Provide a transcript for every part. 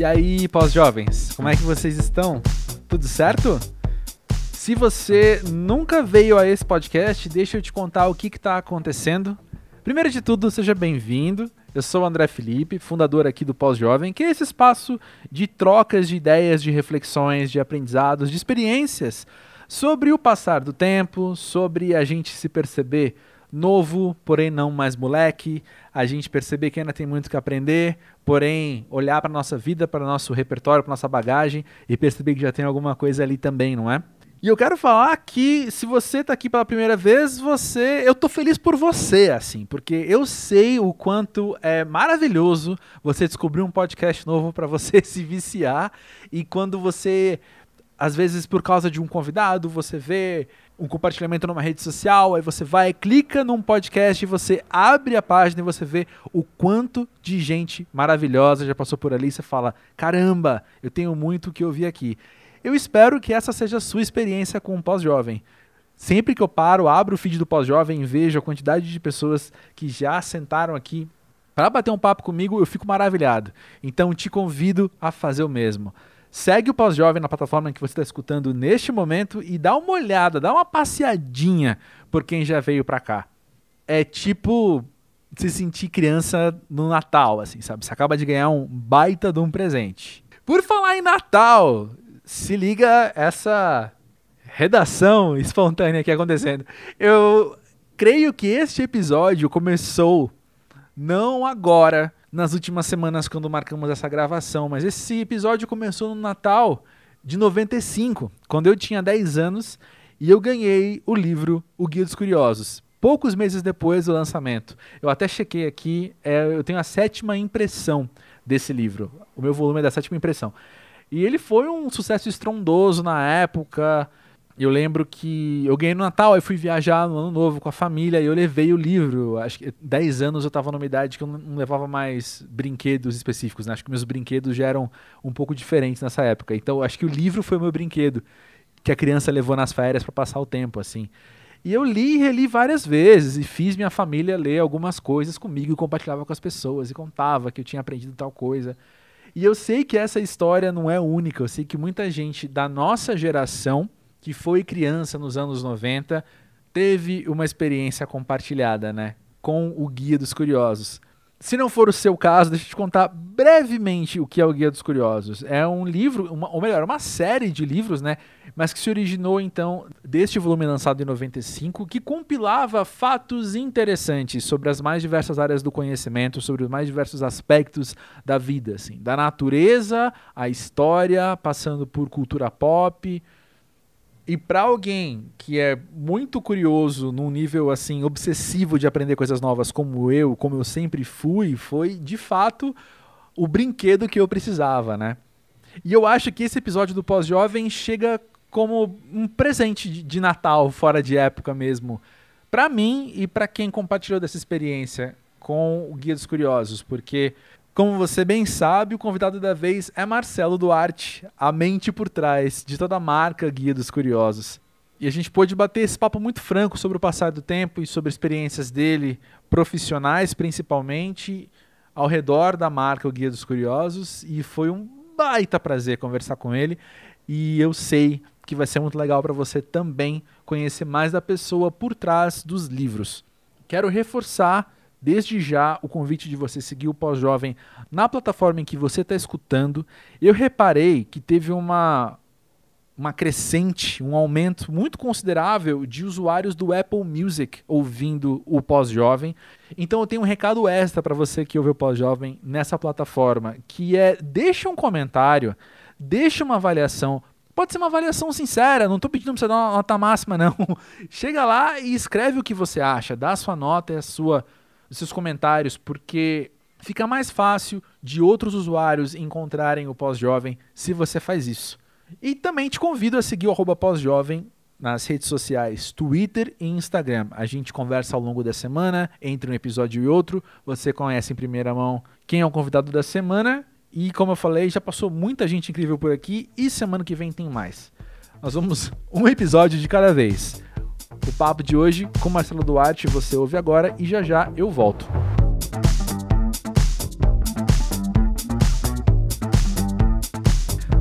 E aí, pós-jovens, como é que vocês estão? Tudo certo? Se você nunca veio a esse podcast, deixa eu te contar o que está acontecendo. Primeiro de tudo, seja bem-vindo. Eu sou o André Felipe, fundador aqui do Pós-Jovem, que é esse espaço de trocas de ideias, de reflexões, de aprendizados, de experiências sobre o passar do tempo, sobre a gente se perceber novo, porém não mais moleque, a gente perceber que ainda tem muito que aprender, porém olhar para nossa vida, para nosso repertório, para nossa bagagem e perceber que já tem alguma coisa ali também, não é? E eu quero falar que se você está aqui pela primeira vez, você, eu tô feliz por você, assim, porque eu sei o quanto é maravilhoso você descobrir um podcast novo para você se viciar e quando você às vezes por causa de um convidado, você vê um compartilhamento numa rede social, aí você vai, clica num podcast e você abre a página e você vê o quanto de gente maravilhosa já passou por ali e você fala: caramba, eu tenho muito que ouvir aqui. Eu espero que essa seja a sua experiência com o pós-jovem. Sempre que eu paro, abro o feed do pós-jovem e vejo a quantidade de pessoas que já sentaram aqui para bater um papo comigo, eu fico maravilhado. Então te convido a fazer o mesmo. Segue o Pós-Jovem na plataforma que você está escutando neste momento e dá uma olhada, dá uma passeadinha por quem já veio para cá. É tipo se sentir criança no Natal, assim, sabe? Você acaba de ganhar um baita de um presente. Por falar em Natal, se liga essa redação espontânea aqui acontecendo. Eu creio que este episódio começou não agora, nas últimas semanas quando marcamos essa gravação, mas esse episódio começou no Natal de 95, quando eu tinha 10 anos e eu ganhei o livro O Guia dos Curiosos. Poucos meses depois do lançamento. Eu até chequei aqui, é, eu tenho a sétima impressão desse livro. O meu volume é da sétima impressão. E ele foi um sucesso estrondoso na época. Eu lembro que eu ganhei no Natal, eu fui viajar no Ano Novo com a família e eu levei o livro. Acho que 10 anos eu estava numa idade que eu não levava mais brinquedos específicos, né? Acho que meus brinquedos já eram um pouco diferentes nessa época. Então acho que o livro foi o meu brinquedo que a criança levou nas férias para passar o tempo, assim. E eu li e reli várias vezes e fiz minha família ler algumas coisas comigo e compartilhava com as pessoas e contava que eu tinha aprendido tal coisa. E eu sei que essa história não é única, eu sei que muita gente da nossa geração que foi criança nos anos 90 teve uma experiência compartilhada, né? Com o Guia dos Curiosos. Se não for o seu caso, deixa eu te contar brevemente o que é o Guia dos Curiosos. É um livro, uma, ou melhor, uma série de livros, né? Mas que se originou então deste volume lançado em 95, que compilava fatos interessantes sobre as mais diversas áreas do conhecimento, sobre os mais diversos aspectos da vida, assim, da natureza, a história, passando por cultura pop, e para alguém que é muito curioso num nível assim obsessivo de aprender coisas novas como eu, como eu sempre fui, foi de fato o brinquedo que eu precisava, né? E eu acho que esse episódio do Pós-Jovem chega como um presente de Natal fora de época mesmo, para mim e para quem compartilhou dessa experiência com o Guia dos Curiosos, porque como você bem sabe, o convidado da vez é Marcelo Duarte, a mente por trás de toda a marca Guia dos Curiosos. E a gente pôde bater esse papo muito franco sobre o passar do tempo e sobre experiências dele, profissionais principalmente, ao redor da marca O Guia dos Curiosos. E foi um baita prazer conversar com ele. E eu sei que vai ser muito legal para você também conhecer mais da pessoa por trás dos livros. Quero reforçar desde já o convite de você seguir o Pós-Jovem na plataforma em que você está escutando. Eu reparei que teve uma, uma crescente, um aumento muito considerável de usuários do Apple Music ouvindo o Pós-Jovem. Então eu tenho um recado extra para você que ouve o Pós-Jovem nessa plataforma, que é deixa um comentário, deixa uma avaliação, Pode ser uma avaliação sincera, não estou pedindo para você dar uma nota máxima, não. Chega lá e escreve o que você acha, dá a sua nota e a sua os seus comentários, porque fica mais fácil de outros usuários encontrarem o Pós-Jovem se você faz isso. E também te convido a seguir o Pós-Jovem nas redes sociais Twitter e Instagram. A gente conversa ao longo da semana, entre um episódio e outro. Você conhece em primeira mão quem é o convidado da semana. E como eu falei, já passou muita gente incrível por aqui e semana que vem tem mais. Nós vamos um episódio de cada vez. O papo de hoje com Marcelo Duarte você ouve agora e já já eu volto.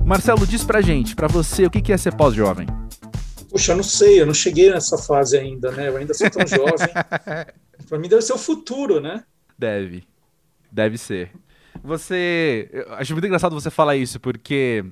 Marcelo, diz pra gente, pra você, o que é ser pós-jovem? Puxa, não sei, eu não cheguei nessa fase ainda, né? Eu ainda sou tão jovem. Para mim deve ser o futuro, né? Deve. Deve ser. Você. Eu acho muito engraçado você falar isso, porque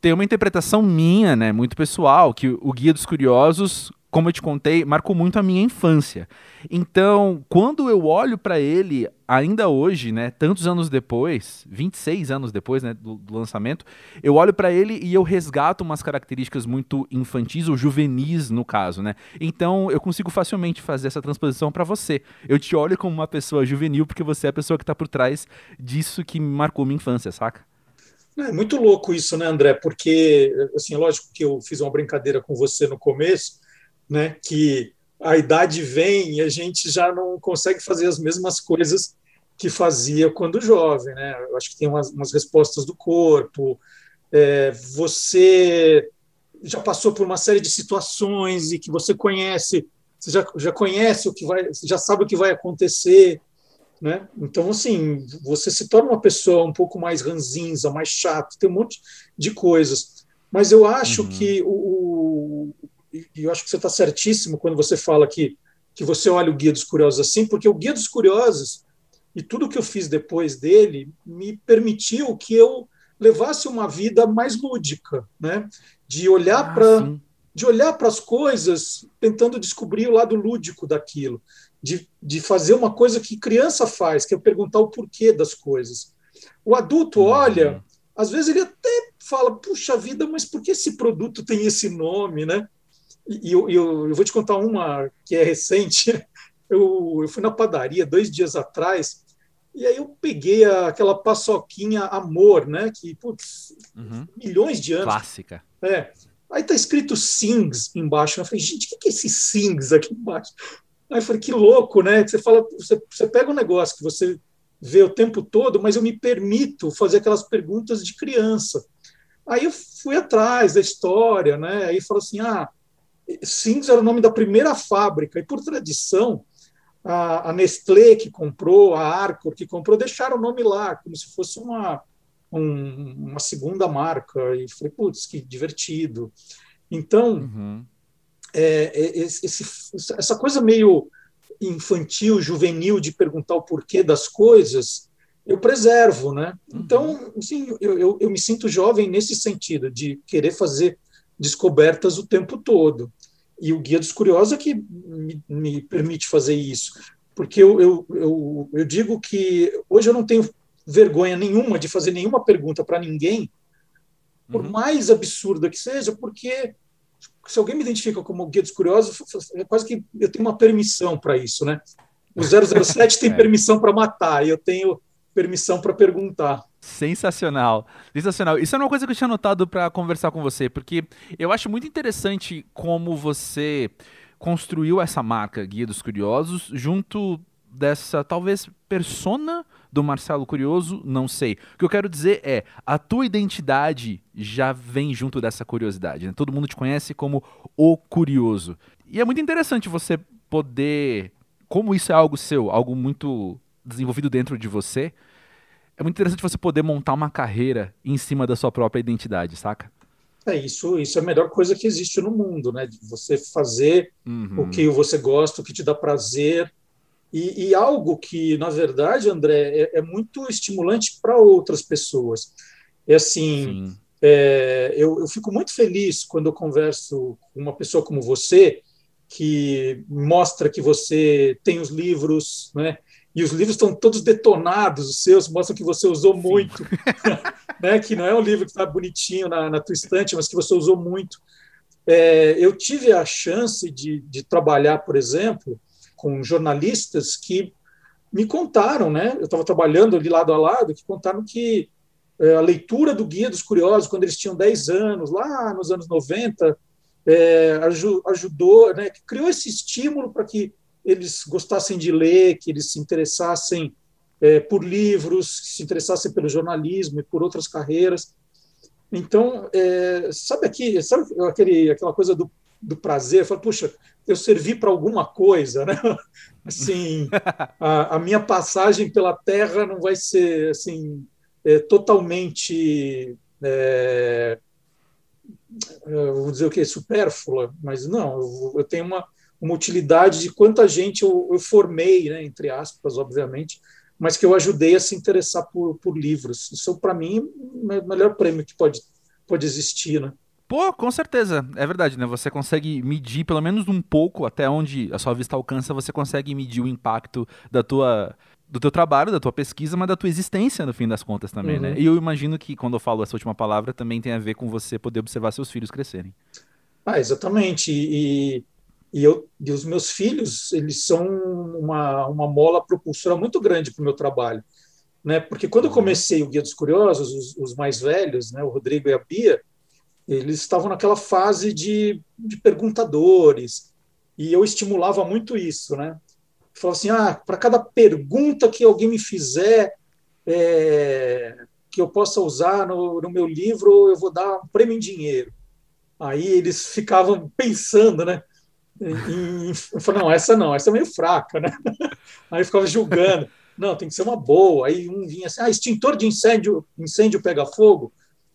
tem uma interpretação minha, né, muito pessoal, que o Guia dos Curiosos como eu te contei, marcou muito a minha infância. Então, quando eu olho para ele, ainda hoje, né, tantos anos depois, 26 anos depois, né, do, do lançamento, eu olho para ele e eu resgato umas características muito infantis ou juvenis no caso, né? Então, eu consigo facilmente fazer essa transposição para você. Eu te olho como uma pessoa juvenil porque você é a pessoa que tá por trás disso que marcou minha infância, saca? É muito louco isso, né, André? Porque, assim, lógico que eu fiz uma brincadeira com você no começo, né, que a idade vem e a gente já não consegue fazer as mesmas coisas que fazia quando jovem. Né? Eu acho que tem umas, umas respostas do corpo, é, você já passou por uma série de situações e que você conhece, você já, já conhece o que vai, já sabe o que vai acontecer. Né? Então, assim, você se torna uma pessoa um pouco mais ranzinza, mais chato, tem um monte de coisas. Mas eu acho uhum. que o, e eu acho que você está certíssimo quando você fala que, que você olha o Guia dos Curiosos assim, porque o Guia dos Curiosos e tudo que eu fiz depois dele me permitiu que eu levasse uma vida mais lúdica, né? De olhar ah, para de olhar para as coisas tentando descobrir o lado lúdico daquilo, de, de fazer uma coisa que criança faz, que é perguntar o porquê das coisas. O adulto uhum. olha, às vezes ele até fala, puxa vida, mas por que esse produto tem esse nome, né? E eu, eu, eu, vou te contar uma que é recente. Eu, eu fui na padaria dois dias atrás e aí eu peguei a, aquela paçoquinha Amor, né? Que, putz, uhum. milhões de anos. Clássica. É. Aí tá escrito Sings embaixo. Eu falei, gente, o que é esse Sings aqui embaixo? Aí eu falei, que louco, né? Você fala, você, você pega um negócio que você vê o tempo todo, mas eu me permito fazer aquelas perguntas de criança. Aí eu fui atrás da história, né? Aí falou assim, ah, Sims era o nome da primeira fábrica, e por tradição, a, a Nestlé que comprou, a Arcor que comprou, deixaram o nome lá, como se fosse uma, um, uma segunda marca. E falei, putz, que divertido. Então, uhum. é, é esse, essa coisa meio infantil, juvenil, de perguntar o porquê das coisas, eu preservo, né? Uhum. Então, assim, eu, eu, eu me sinto jovem nesse sentido, de querer fazer descobertas o tempo todo. E o Guia dos Curiosos é que me, me permite fazer isso. Porque eu, eu, eu, eu, digo que hoje eu não tenho vergonha nenhuma de fazer nenhuma pergunta para ninguém, por uhum. mais absurda que seja, porque se alguém me identifica como Guia dos Curiosos, é quase que eu tenho uma permissão para isso, né? O 007 tem é. permissão para matar, e eu tenho permissão para perguntar. Sensacional. Sensacional. Isso é uma coisa que eu tinha notado para conversar com você, porque eu acho muito interessante como você construiu essa marca Guia dos Curiosos junto dessa talvez persona do Marcelo Curioso, não sei. O que eu quero dizer é, a tua identidade já vem junto dessa curiosidade. Né? Todo mundo te conhece como o curioso. E é muito interessante você poder, como isso é algo seu, algo muito desenvolvido dentro de você, é muito interessante você poder montar uma carreira em cima da sua própria identidade, saca? É isso, isso é a melhor coisa que existe no mundo, né? De você fazer uhum. o que você gosta, o que te dá prazer. E, e algo que, na verdade, André, é, é muito estimulante para outras pessoas. É assim, é, eu, eu fico muito feliz quando eu converso com uma pessoa como você, que mostra que você tem os livros, né? E os livros estão todos detonados, os seus mostram que você usou muito, né? que não é um livro que está bonitinho na, na tua estante, mas que você usou muito. É, eu tive a chance de, de trabalhar, por exemplo, com jornalistas que me contaram, né? Eu estava trabalhando ali lado a lado, que contaram que é, a leitura do Guia dos Curiosos, quando eles tinham 10 anos, lá nos anos 90, é, ajudou, né? Criou esse estímulo para que eles gostassem de ler, que eles se interessassem é, por livros, se interessassem pelo jornalismo e por outras carreiras. Então, é, sabe aqui, sabe aquele, aquela coisa do, do prazer? Fala, puxa, eu servi para alguma coisa, né? Assim, a, a, minha passagem pela Terra não vai ser assim é, totalmente é, vou dizer o que, supérflua, mas não, eu, eu tenho uma, uma utilidade de quanta gente eu, eu formei, né, entre aspas, obviamente, mas que eu ajudei a se interessar por, por livros. Isso, para mim, é o melhor prêmio que pode, pode existir, né? Pô, com certeza. É verdade, né? Você consegue medir pelo menos um pouco até onde a sua vista alcança, você consegue medir o impacto da tua do teu trabalho, da tua pesquisa, mas da tua existência no fim das contas também, né? uhum. né? E eu imagino que quando eu falo essa última palavra também tem a ver com você poder observar seus filhos crescerem. Ah, exatamente. E, e eu e os meus filhos, eles são uma, uma mola propulsora muito grande para o meu trabalho, né? Porque quando eu uhum. comecei o Guia dos Curiosos, os, os mais velhos, né, o Rodrigo e a Bia, eles estavam naquela fase de, de perguntadores, e eu estimulava muito isso, né? Falava assim, ah, para cada pergunta que alguém me fizer, é, que eu possa usar no, no, meu livro, eu vou dar um prêmio em dinheiro. Aí eles ficavam pensando, né? E, eu falei, não, essa não, essa é meio fraca, né? Aí ficava julgando, não, tem que ser uma boa. Aí um vinha assim, ah, extintor de incêndio, incêndio pega fogo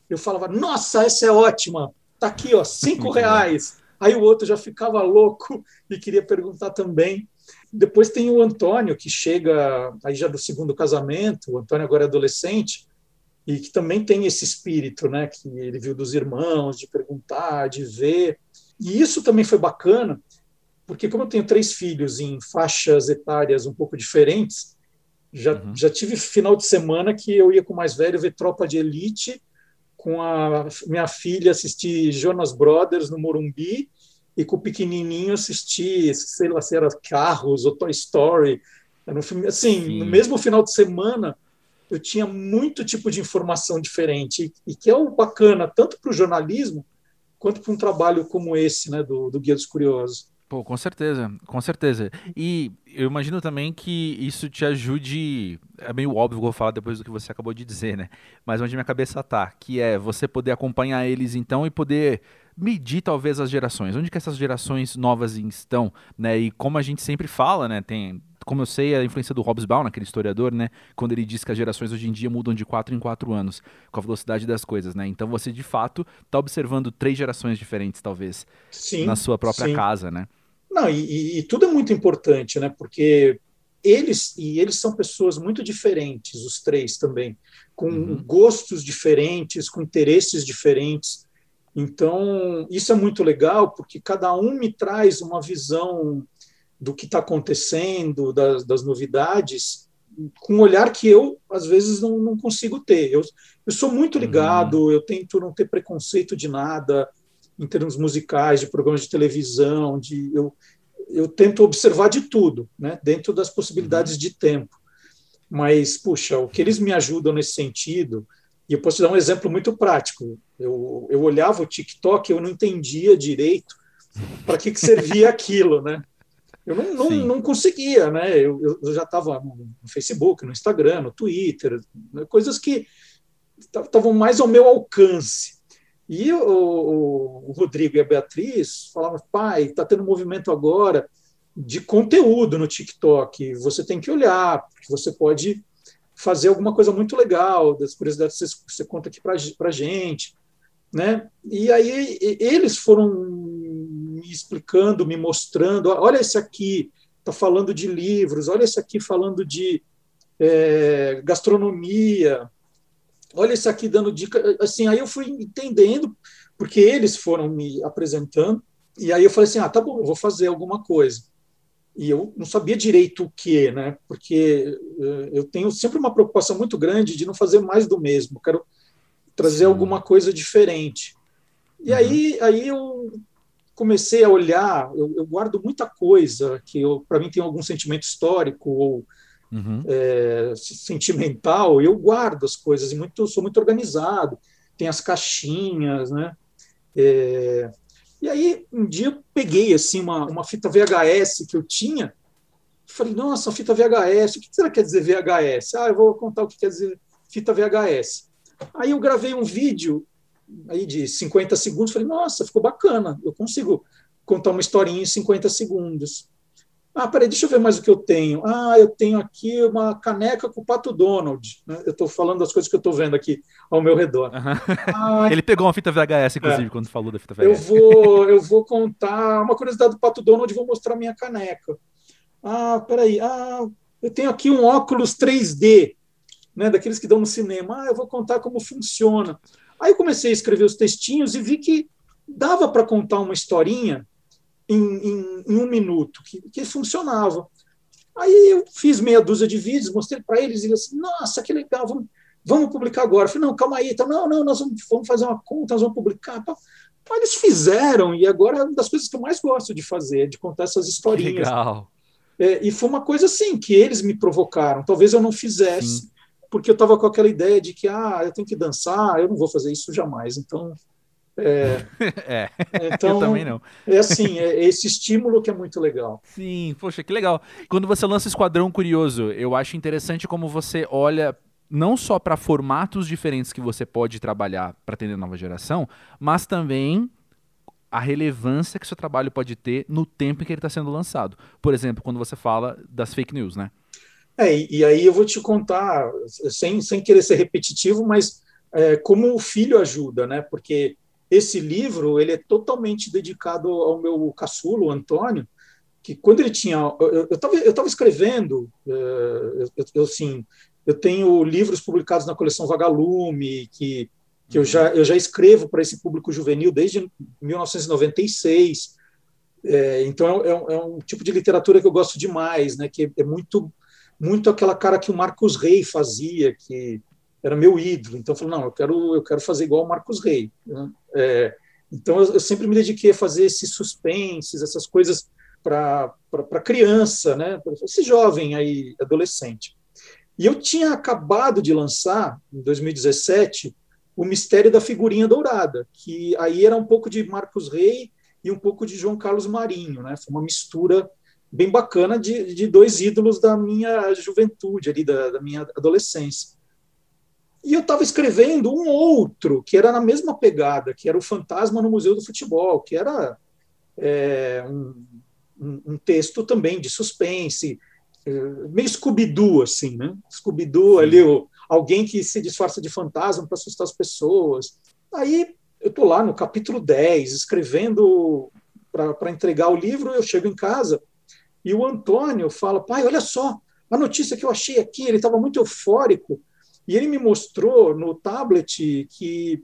eu falava, nossa, essa é ótima, tá aqui, ó, cinco reais. Aí o outro já ficava louco e queria perguntar também. Depois tem o Antônio, que chega aí já do segundo casamento, o Antônio agora é adolescente, e que também tem esse espírito, né, que ele viu dos irmãos, de perguntar, de ver. E isso também foi bacana, porque como eu tenho três filhos em faixas etárias um pouco diferentes, já, uhum. já tive final de semana que eu ia com o mais velho ver Tropa de Elite com a minha filha assistir Jonas Brothers no Morumbi e com o pequenininho assistir, sei lá se era Carros ou Toy Story. Era um filme, assim, Sim. no mesmo final de semana, eu tinha muito tipo de informação diferente e, que é o bacana tanto para o jornalismo quanto para um trabalho como esse, né, do, do Guia dos Curiosos. Pô, com certeza, com certeza. E eu imagino também que isso te ajude. É meio óbvio, vou falar depois do que você acabou de dizer, né? Mas onde minha cabeça tá, que é você poder acompanhar eles então e poder medir talvez as gerações, onde que essas gerações novas estão, né? E como a gente sempre fala, né? Tem, como eu sei, a influência do Hobsbawm, aquele historiador, né? Quando ele diz que as gerações hoje em dia mudam de 4 em 4 anos, com a velocidade das coisas, né? Então você de fato está observando três gerações diferentes, talvez, sim, na sua própria sim. casa, né? Não, e, e, tudo é muito importante, né? Porque eles e eles são pessoas muito diferentes, os três também, com uhum. gostos diferentes, com interesses diferentes. Então, isso é muito legal, porque cada um me traz uma visão do que está acontecendo, das, das, novidades, com um olhar que eu, às vezes, não, não consigo ter. Eu, eu sou muito uhum. ligado, uhum. eu tento não ter preconceito de nada, em termos musicais, de programas de televisão, de eu, eu tento observar de tudo, né, dentro das possibilidades de tempo. Mas, puxa, o que eles me ajudam nesse sentido, e eu posso te dar um exemplo muito prático. Eu, eu olhava o TikTok, eu não entendia direito para que, que servia aquilo, né? Eu não, não, não conseguia, né? Eu, eu já estava no Facebook, no Instagram, no Twitter, né? coisas que estavam mais ao meu alcance. E o, o, Rodrigo e a Beatriz falavam, pai, está tendo um movimento agora de conteúdo no TikTok, você tem que olhar, porque você pode fazer alguma coisa muito legal, das curiosidades que você, você conta aqui para a gente. Né? E aí eles foram me explicando, me mostrando, olha esse aqui, está falando de livros, olha esse aqui falando de é, gastronomia, olha isso aqui dando dica. Assim, aí eu fui entendendo, porque eles foram me apresentando, e aí eu falei assim: ah, tá bom, eu vou fazer alguma coisa. E eu não sabia direito o que, né? Porque eh, eu tenho sempre uma preocupação muito grande de não fazer mais do mesmo, eu quero trazer Sim. alguma coisa diferente. E uhum. aí, aí eu comecei a olhar, eu, eu guardo muita coisa que para mim tem algum sentimento histórico ou uhum. é, sentimental, eu guardo as coisas e muito, sou muito organizado. Tem as caixinhas, né? É, e aí um dia eu peguei assim uma, uma fita VHS que eu tinha, falei, nossa, fita VHS, o que será que quer dizer VHS? Ah, eu vou contar o que quer dizer fita VHS. Aí eu gravei um vídeo aí de 50 segundos, falei, nossa, ficou bacana, eu consigo contar uma historinha em 50 segundos. Ah, peraí, deixa eu ver mais o que eu tenho. Ah, eu tenho aqui uma caneca com o Pato Donald. Né? Eu estou falando das coisas que eu estou vendo aqui ao meu redor. Uhum. Ah, Ele pegou uma fita VHS, inclusive, é. quando falou da fita VHS. Eu vou, eu vou contar uma curiosidade do Pato Donald e vou mostrar minha caneca. Ah, peraí. Ah, eu tenho aqui um óculos 3D, né, daqueles que dão no cinema. Ah, eu vou contar como funciona. Aí comecei a escrever os textinhos e vi que dava para contar uma historinha em, em, em um minuto, que, que, funcionava. Aí eu fiz meia dúzia de vídeos, mostrei para eles e eles assim, nossa, que legal, vamos, vamos publicar agora. Eu falei, não, calma aí, então, não, não, nós vamos, vamos fazer uma conta, nós vamos publicar. Aí eles fizeram, e agora é uma das coisas que eu mais gosto de fazer, de contar essas historinhas. Legal. É, e foi uma coisa assim, que eles me provocaram. Talvez eu não fizesse, Sim. Porque eu estava com aquela ideia de que, ah, eu tenho que dançar, eu não vou fazer isso jamais. Então, é, é, então, eu também não. É assim, é esse estímulo que é muito legal. Sim, poxa, que legal. Quando você lança Esquadrão Curioso, eu acho interessante como você olha não só para formatos diferentes que você pode trabalhar para atender a nova geração, mas também a relevância que seu trabalho pode ter no tempo em que ele está sendo lançado. Por exemplo, quando você fala das fake news, né? É, e, aí eu vou te contar, sem, sem querer ser repetitivo, mas é, como o filho ajuda, né? Porque esse livro ele é totalmente dedicado ao meu caçulo, Antônio, que quando ele tinha. Eu estava eu tava escrevendo, é, eu, eu, assim, eu tenho livros publicados na coleção Vagalume, que, que eu, já, eu já escrevo para esse público juvenil desde 1996. É, então é, é, um tipo de literatura que eu gosto demais, né? Que é muito muito aquela cara que o Marcos Rey fazia, que era meu ídolo. Então, eu falei, não, eu quero, eu quero fazer igual o Marcos Rey. É, então, eu, eu, sempre me dediquei a fazer esses suspenses, essas coisas para criança, né? Esse jovem aí, adolescente. E eu tinha acabado de lançar, em 2017, o Mistério da Figurinha Dourada, que aí era um pouco de Marcos Rey e um pouco de João Carlos Marinho, né? Foi uma mistura bem bacana de, de dois ídolos da minha juventude, ali, da, da minha adolescência. E eu estava escrevendo um outro, que era na mesma pegada, que era o Fantasma no Museu do Futebol, que era é, um, um, texto também de suspense, é, meio Scooby-Doo, assim, né? Scooby-Doo, ali, o, alguém que se disfarça de fantasma para assustar as pessoas. Aí eu estou lá no capítulo 10, escrevendo para entregar o livro, eu chego em casa e o Antônio fala: pai, olha só, a notícia que eu achei aqui, ele estava muito eufórico e ele me mostrou no tablet que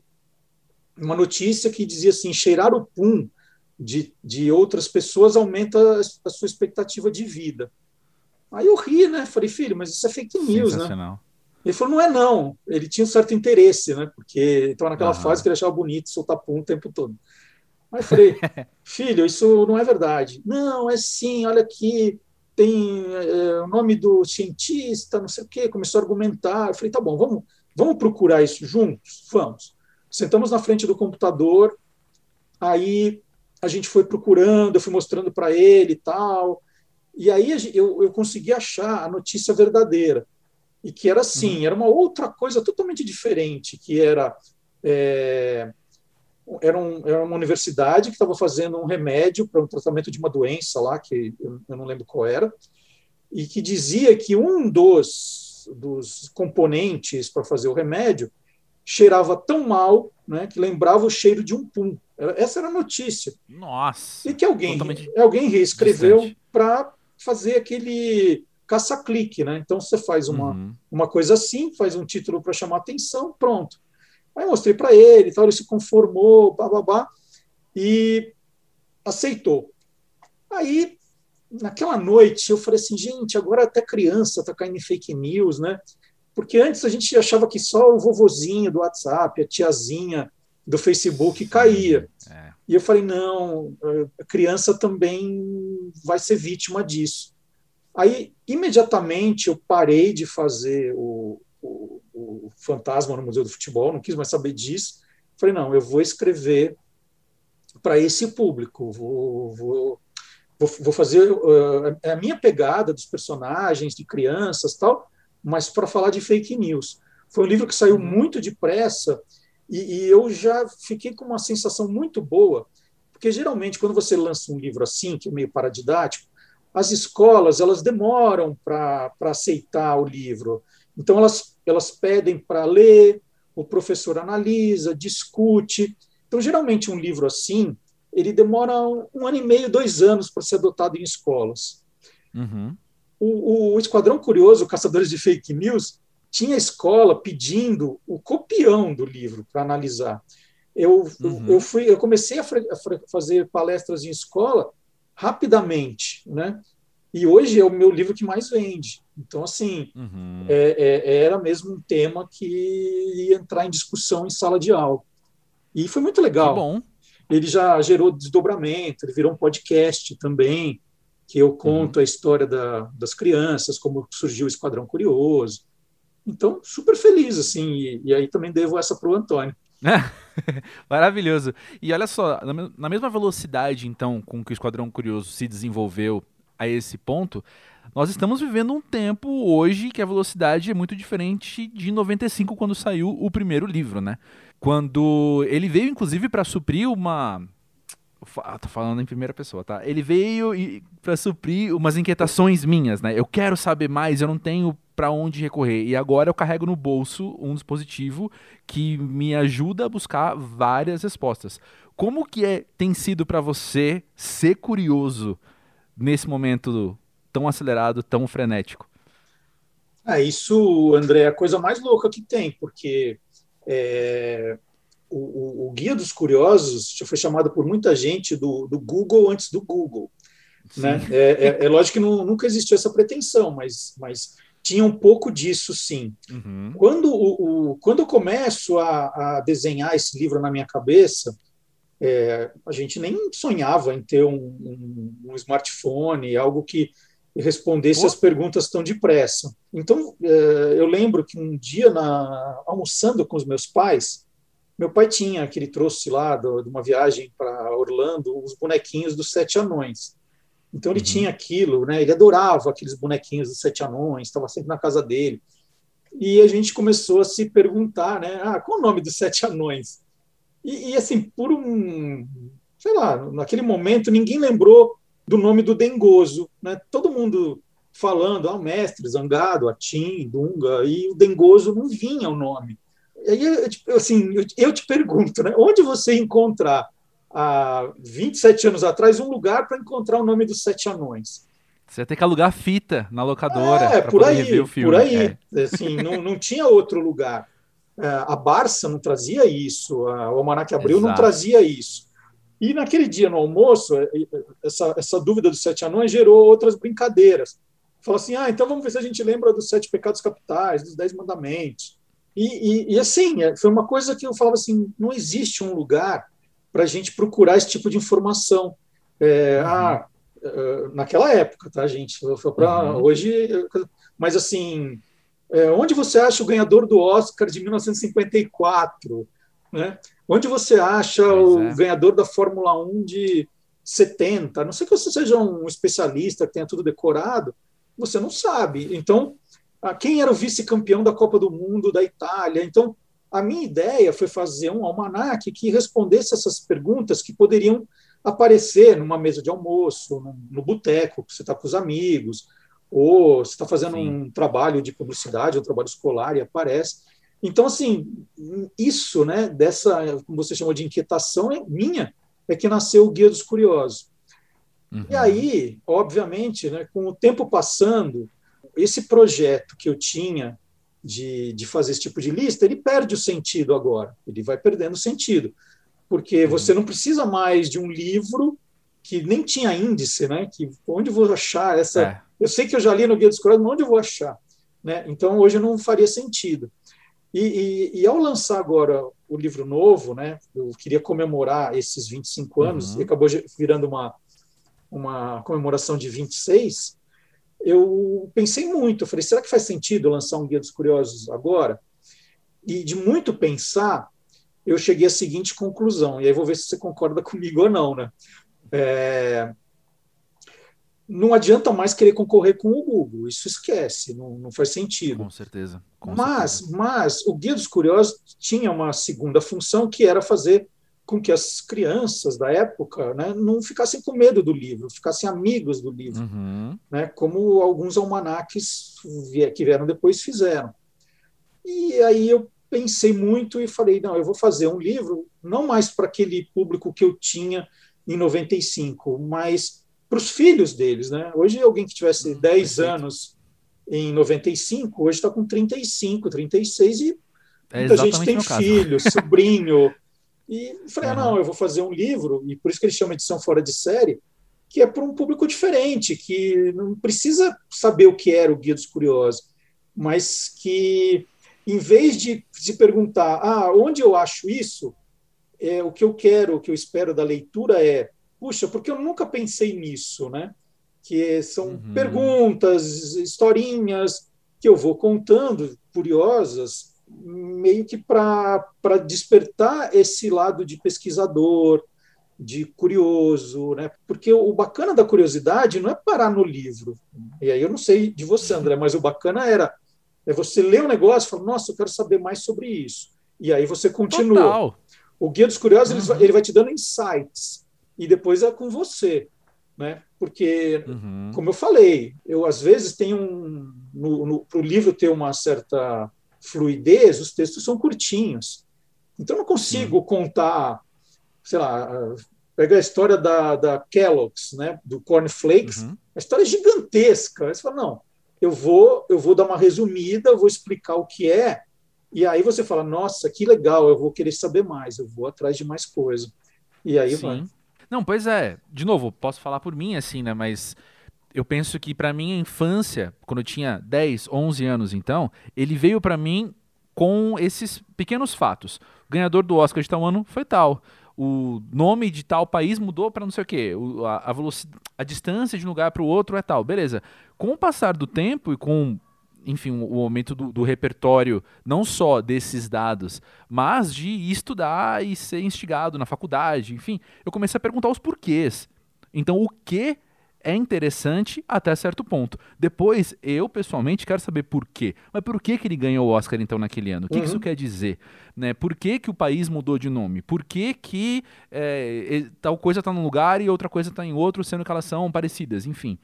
uma notícia que dizia assim: cheirar o pum de, de outras pessoas aumenta a sua expectativa de vida. Aí eu ri, né? Falei, filho, mas isso é fake news, né? Ele falou, não é não. Ele tinha um certo interesse, né? Porque estava naquela uhum. fase que ele achava bonito soltar pum o tempo todo. Aí eu falei, filho, isso não é verdade. Não, é sim, olha aqui, tem é, o nome do cientista, não sei o quê, começou a argumentar. Eu falei, tá bom, vamos, vamos procurar isso juntos? Vamos. Sentamos na frente do computador, aí a gente foi procurando, eu fui mostrando para ele e tal, e aí eu, eu consegui achar a notícia verdadeira, e que era assim, uhum. era uma outra coisa totalmente diferente, que era... É, era, um, era uma universidade que estava fazendo um remédio para um tratamento de uma doença lá, que eu, eu, não lembro qual era, e que dizia que um dos, dos componentes para fazer o remédio cheirava tão mal né, que lembrava o cheiro de um pum. Essa era a notícia. Nossa! E que alguém, alguém reescreveu para fazer aquele caça-clique. Né? Então você faz uma, uhum. uma coisa assim, faz um título para chamar atenção, pronto. Aí mostrei para ele, tal, ele se conformou, babá, e aceitou. Aí, naquela noite, eu falei assim, gente, agora até criança está caindo em fake news, né? Porque antes a gente achava que só o vovozinho do WhatsApp, a tiazinha do Facebook caía. É. E eu falei, não, a criança também vai ser vítima disso. Aí, imediatamente, eu parei de fazer o fantasma no Museu do Futebol, não quis mais saber disso. Falei, não, eu vou escrever para esse público, vou, vou, vou, vou fazer uh, a minha pegada dos personagens, de crianças tal, mas para falar de fake news. Foi um livro que saiu uhum. muito depressa e, e eu já fiquei com uma sensação muito boa, porque geralmente quando você lança um livro assim, que é meio paradidático, as escolas elas demoram para aceitar o livro. Então, elas, elas pedem para ler, o professor analisa, discute. Então, geralmente, um livro assim, ele demora um ano e meio, dois anos para ser adotado em escolas. Uhum. O, o, Esquadrão Curioso, Caçadores de Fake News, tinha escola pedindo o copião do livro para analisar. Eu, uhum. eu, fui, eu comecei a, a fazer palestras em escola rapidamente, né? E hoje é o meu livro que mais vende. Então, assim, uhum. é, é, era mesmo um tema que ia entrar em discussão em sala de aula. E foi muito legal. Que bom. Ele já gerou desdobramento, ele virou um podcast também, que eu conto uhum. a história da, das crianças, como surgiu o Esquadrão Curioso. Então, super feliz, assim, e, e aí também devo essa para o Antônio. Maravilhoso. E olha só, na, na mesma velocidade, então, com que o Esquadrão Curioso se desenvolveu a esse ponto, nós estamos vivendo um tempo hoje que a velocidade é muito diferente de 95 quando saiu o primeiro livro, né? Quando ele veio inclusive para suprir uma ah, tô falando em primeira pessoa, tá? Ele veio para suprir umas inquietações minhas, né? Eu quero saber mais, eu não tenho para onde recorrer. E agora eu carrego no bolso um dispositivo que me ajuda a buscar várias respostas. Como que é, tem sido para você ser curioso nesse momento tão acelerado, tão frenético? É, isso, André, é a coisa mais louca que tem, porque é, o, o, Guia dos Curiosos já foi chamado por muita gente do, do Google antes do Google. Né? É, é, é, lógico que não, nunca existiu essa pretensão, mas, mas tinha um pouco disso, sim. Uhum. Quando, o, o, quando eu começo a, a, desenhar esse livro na minha cabeça, é, a gente nem sonhava em ter um, um, um smartphone, algo que respondesse Pô. as perguntas tão depressa. Então, é, eu lembro que um dia, na, almoçando com os meus pais, meu pai tinha, que ele trouxe lá do, de uma viagem para Orlando, os bonequinhos dos Sete Anões. Então, ele uhum. tinha aquilo, né? ele adorava aqueles bonequinhos dos Sete Anões, estava sempre na casa dele. E a gente começou a se perguntar, né? Ah, qual o nome dos Sete Anões? E, e, assim, por um, sei lá, naquele momento ninguém lembrou do nome do Dengoso, né? Todo mundo falando, ah, mestre, Zangado, Atim, Dunga, e o Dengoso não vinha o nome. E aí, assim, eu te pergunto, né? Onde você encontrar há 27 anos atrás um lugar para encontrar o nome dos sete anões? Você ia ter que alugar fita na locadora. É, por aí, por aí. É. Assim, não, não tinha outro lugar. É, a Barça não trazia isso, o Almanac Abril Exato. não trazia isso. E naquele dia no almoço, é, essa, essa dúvida dos sete anões gerou outras brincadeiras. Falou assim: ah, então vamos ver se a gente lembra dos sete pecados capitais, dos dez mandamentos. E, e, e assim, foi uma coisa que eu falava assim: não existe um lugar para a gente procurar esse tipo de informação. É, uhum. ah, naquela época, tá, gente? Para uhum. hoje, mas assim, é, onde você acha o ganhador do Oscar de 1954? Né? Onde você acha o é. ganhador da Fórmula 1 de 70? A não sei que você seja um especialista, que tenha tudo decorado, você não sabe. Então, quem era o vice-campeão da Copa do Mundo da Itália? Então, a minha ideia foi fazer um almanaque que respondesse essas perguntas que poderiam aparecer numa mesa de almoço, no, no boteco, que você está com os amigos, ou você está fazendo Sim. um trabalho de publicidade, um trabalho escolar e aparece. Então, assim, isso, né, dessa, como você chamou de inquietação, é minha, é que nasceu o Guia dos Curiosos. Uhum. E aí, obviamente, né, com o tempo passando, esse projeto que eu tinha de, de fazer esse tipo de lista, ele perde o sentido agora, ele vai perdendo o sentido, porque uhum. você não precisa mais de um livro que nem tinha índice, né? Que onde vou achar essa? É. Eu sei que eu já li no Guia dos Curiosos, mas onde eu vou achar? Né? Então hoje não faria sentido. E, e, e, ao lançar agora o livro novo, né? Eu queria comemorar esses 25 anos uhum. e acabou virando uma uma comemoração de 26. Eu pensei muito, eu falei, será que faz sentido lançar um Guia dos Curiosos agora? E de muito pensar, eu cheguei à seguinte conclusão, e aí vou ver se você concorda comigo ou não, né? É, não adianta mais querer concorrer com o Google, isso esquece, não, não faz sentido. Com certeza. Com mas, certeza. mas o Guia dos Curiosos tinha uma segunda função que era fazer com que as crianças da época né, não ficassem com medo do livro, ficassem amigos do livro, uhum. né, como alguns almanaques que vieram depois fizeram. E aí eu pensei muito e falei, não, eu vou fazer um livro não mais para aquele público que eu tinha em 95, mas para os filhos deles. Né? Hoje, alguém que tivesse 10 hum, Perfeito. anos em 95, hoje está com 35, 36 e é muita gente tem filho, sobrinho. E falei, uhum. ah, não, eu vou fazer um livro, e por isso que ele chama edição fora de série, que é para um público diferente, que não precisa saber o que era o Guia dos Curiosos, mas que, em vez de se perguntar, ah, onde eu acho isso, é, o que eu quero, o que eu espero da leitura é, puxa, porque eu nunca pensei nisso, né? Que são uhum. perguntas, historinhas que eu vou contando, curiosas, meio que para despertar esse lado de pesquisador, de curioso, né? Porque o bacana da curiosidade não é parar no livro. E aí eu não sei de você, André, mas o bacana era é você ler um negócio e falar, nossa, eu quero saber mais sobre isso. E aí você continua. Total. O Guia dos Curiosos uhum. ele vai te dando insights e depois é com você, né? Porque, uhum. como eu falei, eu às vezes tenho um para o livro ter uma certa fluidez, os textos são curtinhos. Então, eu não consigo contar, sei lá, pega a história da, da Kellogg's, né, do Corn Flakes, uhum. a história é gigantesca. Aí você fala, não, eu vou, eu vou dar uma resumida, eu vou explicar o que é, e aí você fala, nossa, que legal, eu vou querer saber mais, eu vou atrás de mais coisa. E aí Sim. vai. Não, pois é. De novo, posso falar por mim assim, né? Mas eu penso que para minha infância, quando eu tinha 10, 11 anos então, ele veio para mim com esses pequenos fatos. O ganhador do Oscar de tal ano foi tal. O nome de tal país mudou para não sei o quê. a, a, a distância de um lugar para o outro é tal. Beleza. Com o passar do tempo e com enfim, o aumento do, do, repertório, não só desses dados, mas de estudar e ser instigado na faculdade, enfim, eu comecei a perguntar os porquês. Então, o que é interessante até certo ponto. Depois, eu pessoalmente quero saber por quê. Mas por que, que ele ganhou o Oscar então naquele ano? O que, uhum. que isso uhum. quer dizer? Né? Por que, que o país mudou de nome? Por que, que é, tal coisa está num lugar e outra coisa está em outro, sendo que elas são parecidas? Enfim.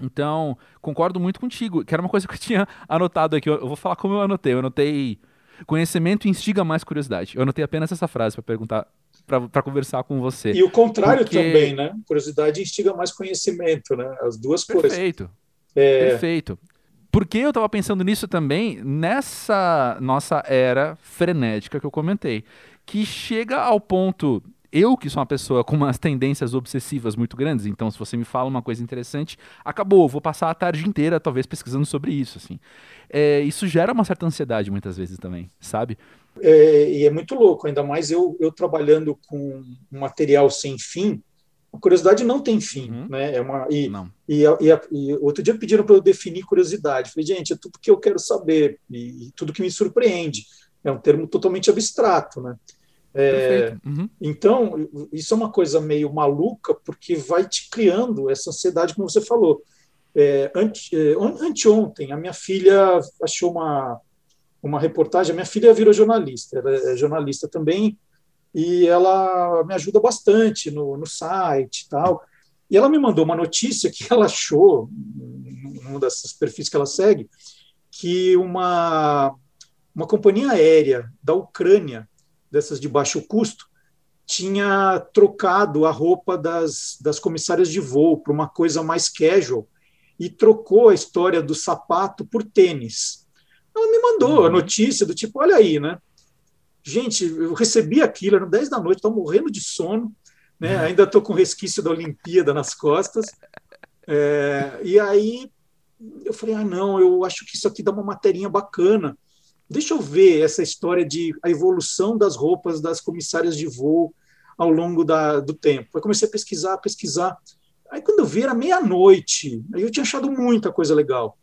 Então, concordo muito contigo, que era uma coisa que eu tinha anotado aqui. Eu vou falar como eu anotei. Eu anotei conhecimento instiga mais curiosidade. Eu anotei apenas essa frase para perguntar para conversar com você. E o contrário Porque... também, né? Curiosidade instiga mais conhecimento, né? As duas Perfeito. coisas. Perfeito. É... Perfeito. Porque eu estava pensando nisso também nessa nossa era frenética que eu comentei, que chega ao ponto eu, que sou uma pessoa com umas tendências obsessivas muito grandes, então se você me fala uma coisa interessante, acabou, vou passar a tarde inteira talvez pesquisando sobre isso, assim. É, isso gera uma certa ansiedade muitas vezes também, sabe? É, e é muito louco, ainda mais eu, eu trabalhando com um material sem fim, a curiosidade não tem fim, uhum. né? É uma, e, e, e, e, outro dia pediram para eu definir curiosidade. Falei, gente, é tudo que eu quero saber e, e, tudo que me surpreende. É um termo totalmente abstrato, né? É, uhum. Então, isso é uma coisa meio maluca, porque vai te criando essa ansiedade, como você falou. É, ante, é, anteontem, a minha filha achou uma, uma reportagem. A minha filha virou jornalista, ela é jornalista também, e ela me ajuda bastante no, no site e tal. E ela me mandou uma notícia que ela achou, num desses perfis que ela segue, que uma, uma companhia aérea da Ucrânia dessas de baixo custo, tinha trocado a roupa das, das comissárias de voo para uma coisa mais casual e trocou a história do sapato por tênis. Ela me mandou uhum. a notícia do tipo, olha aí, né? Gente, eu recebi aquilo, eram 10 da noite, estou morrendo de sono, né? Uhum. ainda estou com resquício da Olimpíada nas costas. É, e aí eu falei, ah, não, eu acho que isso aqui dá uma materinha bacana deixa eu ver essa história de a evolução das roupas das comissárias de voo ao longo da, do tempo. Eu comecei a pesquisar, pesquisar. Aí quando eu vi era meia-noite, aí eu tinha achado muita coisa legal.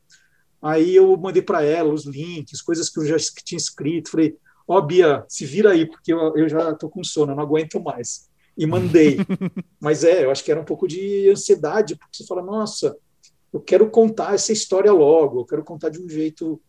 Aí eu mandei para ela os links, coisas que eu já tinha escrito. Falei, ó, oh, Bia, se vira aí, porque eu, eu já estou com sono, eu não aguento mais. E mandei. Mas é, eu acho que era um pouco de ansiedade, porque você fala, nossa, eu quero contar essa história logo, eu quero contar de um jeito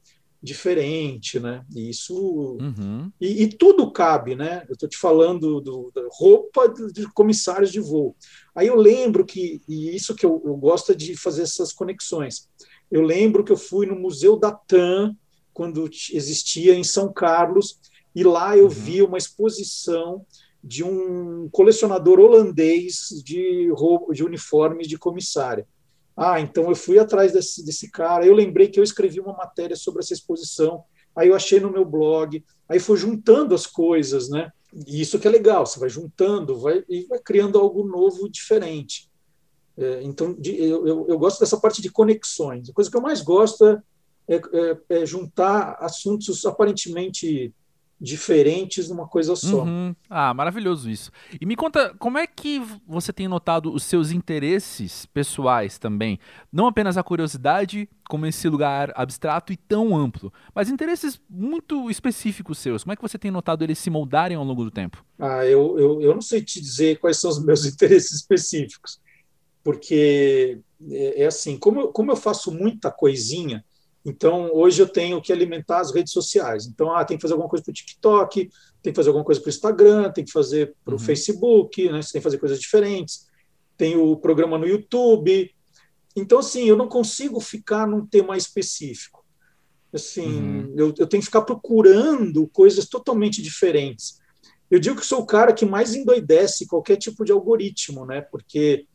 diferente, né? E isso uhum. e, e, tudo cabe, né? Eu estou te falando do, da roupa de comissários de voo. Aí eu lembro que e isso que eu, eu gosto de fazer essas conexões. Eu lembro que eu fui no Museu da TAM quando existia em São Carlos e lá eu uhum. vi uma exposição de um colecionador holandês de roupa, de uniformes de comissária. Ah, então eu fui atrás desse, desse cara. Eu lembrei que eu escrevi uma matéria sobre essa exposição. Aí eu achei no meu blog. Aí foi juntando as coisas, né? E isso que é legal. Você vai juntando, vai e vai criando algo novo, diferente. É, então de, eu, eu, eu, gosto dessa parte de conexões. A coisa que eu mais gosto é, é, é juntar assuntos aparentemente diferentes numa coisa só. Uhum. Ah, maravilhoso isso. E me conta, como é que você tem notado os seus interesses pessoais também? Não apenas a curiosidade, como esse lugar abstrato e tão amplo, mas interesses muito específicos seus. Como é que você tem notado eles se moldarem ao longo do tempo? Ah, eu, eu, eu não sei te dizer quais são os meus interesses específicos, porque é, é assim, como eu, como eu faço muita coisinha, então, hoje eu tenho que alimentar as redes sociais. Então, ah, tem que fazer alguma coisa para o TikTok, tem que fazer alguma coisa para o Instagram, tem que fazer para o uhum. Facebook, né? Você tem que fazer coisas diferentes. Tem o programa no YouTube. Então, assim, eu não consigo ficar num tema específico. Assim, uhum. eu, eu tenho que ficar procurando coisas totalmente diferentes. Eu digo que sou o cara que mais endoidece qualquer tipo de algoritmo, né? Porque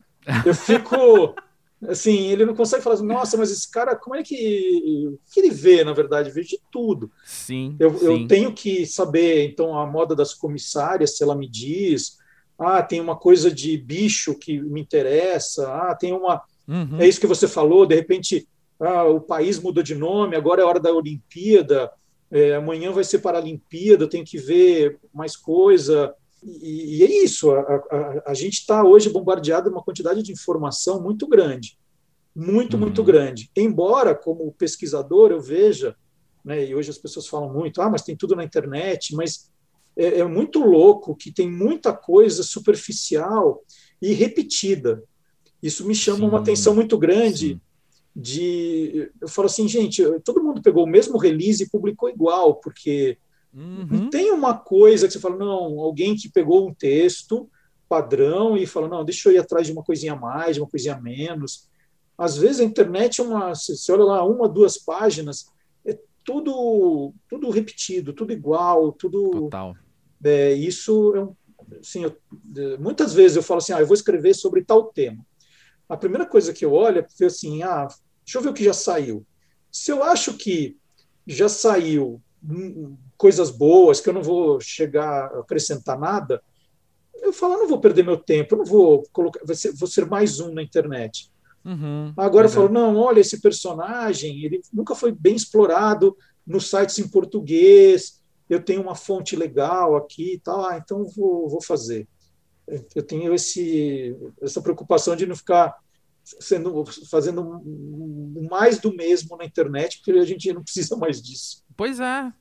eu fico assim, ele não consegue falar assim, nossa, mas esse cara, como é que, que ele vê, na verdade? Vê de tudo. Sim eu, sim. eu tenho que saber, então, a moda das comissárias, se ela me diz, ah, tem uma coisa de bicho que me interessa, ah, tem uma... Uhum. É isso que você falou, de repente, ah, o país mudou de nome, agora é hora da Olimpíada, é, amanhã vai ser Paralimpíada, eu tenho que ver mais coisa... E, e é isso, a, a, a gente está hoje bombardeado uma quantidade de informação muito grande, muito, uhum. muito grande. Embora, como pesquisador, eu veja, né, e hoje as pessoas falam muito, ah, mas tem tudo na internet, mas é, é muito louco que tem muita coisa superficial e repetida. Isso me chama Sim. uma atenção muito grande. Sim. De, eu falo assim, gente, todo mundo pegou o mesmo release e publicou igual, porque Uhum. Não tem uma coisa que você fala, não, alguém que pegou um texto padrão e fala, não, deixa eu ir atrás de uma coisinha a mais, de uma coisinha a menos. Às vezes a internet é uma, você olha lá, uma, duas páginas, é tudo, tudo repetido, tudo igual, tudo. Total. É, isso é um, assim, eu, muitas vezes eu falo assim, ah, eu vou escrever sobre tal tema. A primeira coisa que eu olho é assim, ah, deixa eu ver o que já saiu. Se eu acho que já saiu coisas boas, que eu não vou chegar a acrescentar nada, eu falo, não vou perder meu tempo, eu não vou colocar, vou ser, mais um na internet. Uhum, Agora eu falo, não, olha, esse personagem, ele nunca foi bem explorado nos sites em português, eu tenho uma fonte legal aqui e tal, ah, então vou, vou fazer. Eu tenho esse, essa preocupação de não ficar sendo, fazendo mais do mesmo na internet, porque a gente não precisa mais disso. Pois é.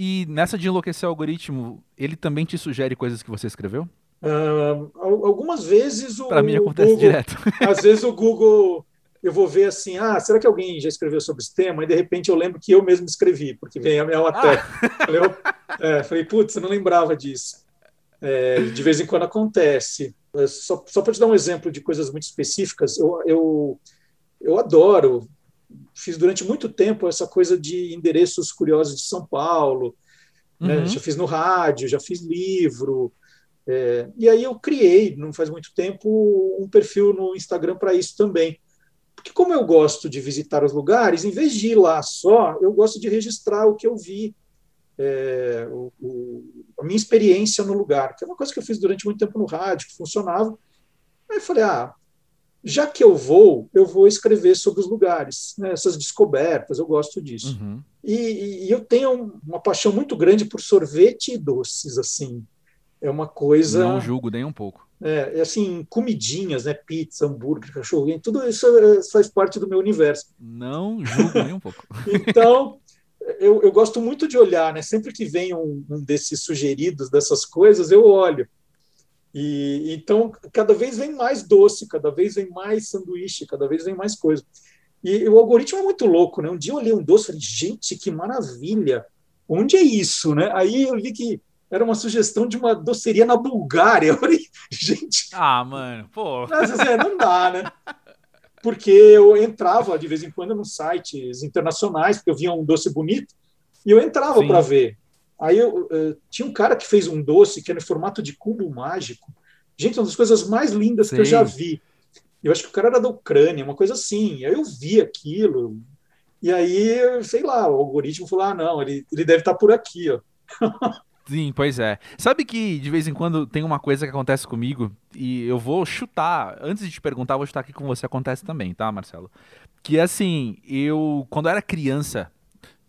E nessa de enlouquecer o algoritmo, ele também te sugere coisas que você escreveu? Uh, algumas vezes o. Para mim acontece Google, direto. Às vezes o Google, eu vou ver assim, ah, será que alguém já escreveu sobre esse tema? E de repente eu lembro que eu mesmo escrevi, porque vem a minha matéria. Ah. Falei, é, falei, putz, eu não lembrava disso. É, de vez em quando acontece. Só, só para te dar um exemplo de coisas muito específicas, eu, eu, eu adoro fiz durante muito tempo essa coisa de endereços curiosos de São Paulo. Né? Uhum. Né? Já fiz no rádio, já fiz livro. É, e aí eu criei, não faz muito tempo, um perfil no Instagram para isso também. Porque como eu gosto de visitar os lugares, em vez de ir lá só, eu gosto de registrar o que eu vi, é, o, o, a minha experiência no lugar, que é uma coisa que eu fiz durante muito tempo no rádio, que funcionava. Aí eu falei, ah, já que eu vou, eu vou escrever sobre os lugares, né, essas descobertas, eu gosto disso. Uhum. E, e, eu tenho uma paixão muito grande por sorvete e doces, assim. É uma coisa. Não julgo nem um pouco. É, é assim, comidinhas, né? Pizza, hambúrguer, cachorro, tudo isso é, faz parte do meu universo. Não julgo nem um pouco. então, eu, eu gosto muito de olhar, né? Sempre que vem um, um desses sugeridos dessas coisas, eu olho. E então cada vez vem mais doce, cada vez vem mais sanduíche, cada vez vem mais coisa. E o algoritmo é muito louco, né? Um dia eu olhei um doce e falei, gente, que maravilha! Onde é isso, né? Aí eu vi que era uma sugestão de uma doceria na Bulgária. Eu falei, gente. Ah, mano, pô. Mas, assim, não dá, né? Porque eu entrava de vez em quando nos sites internacionais, porque eu via um doce bonito, e eu entrava para ver. Aí eu, eu, tinha um cara que fez um doce que era em formato de cubo mágico. Gente, uma das coisas mais lindas Sim. que eu já vi. Eu acho que o cara era da Ucrânia, uma coisa assim. Aí eu vi aquilo, e aí, sei lá, o algoritmo falou: ah, não, ele, ele deve estar tá por aqui, ó. Sim, pois é. Sabe que de vez em quando tem uma coisa que acontece comigo e eu vou chutar, antes de te perguntar, vou chutar aqui com você acontece também, tá, Marcelo? Que assim, eu quando eu era criança,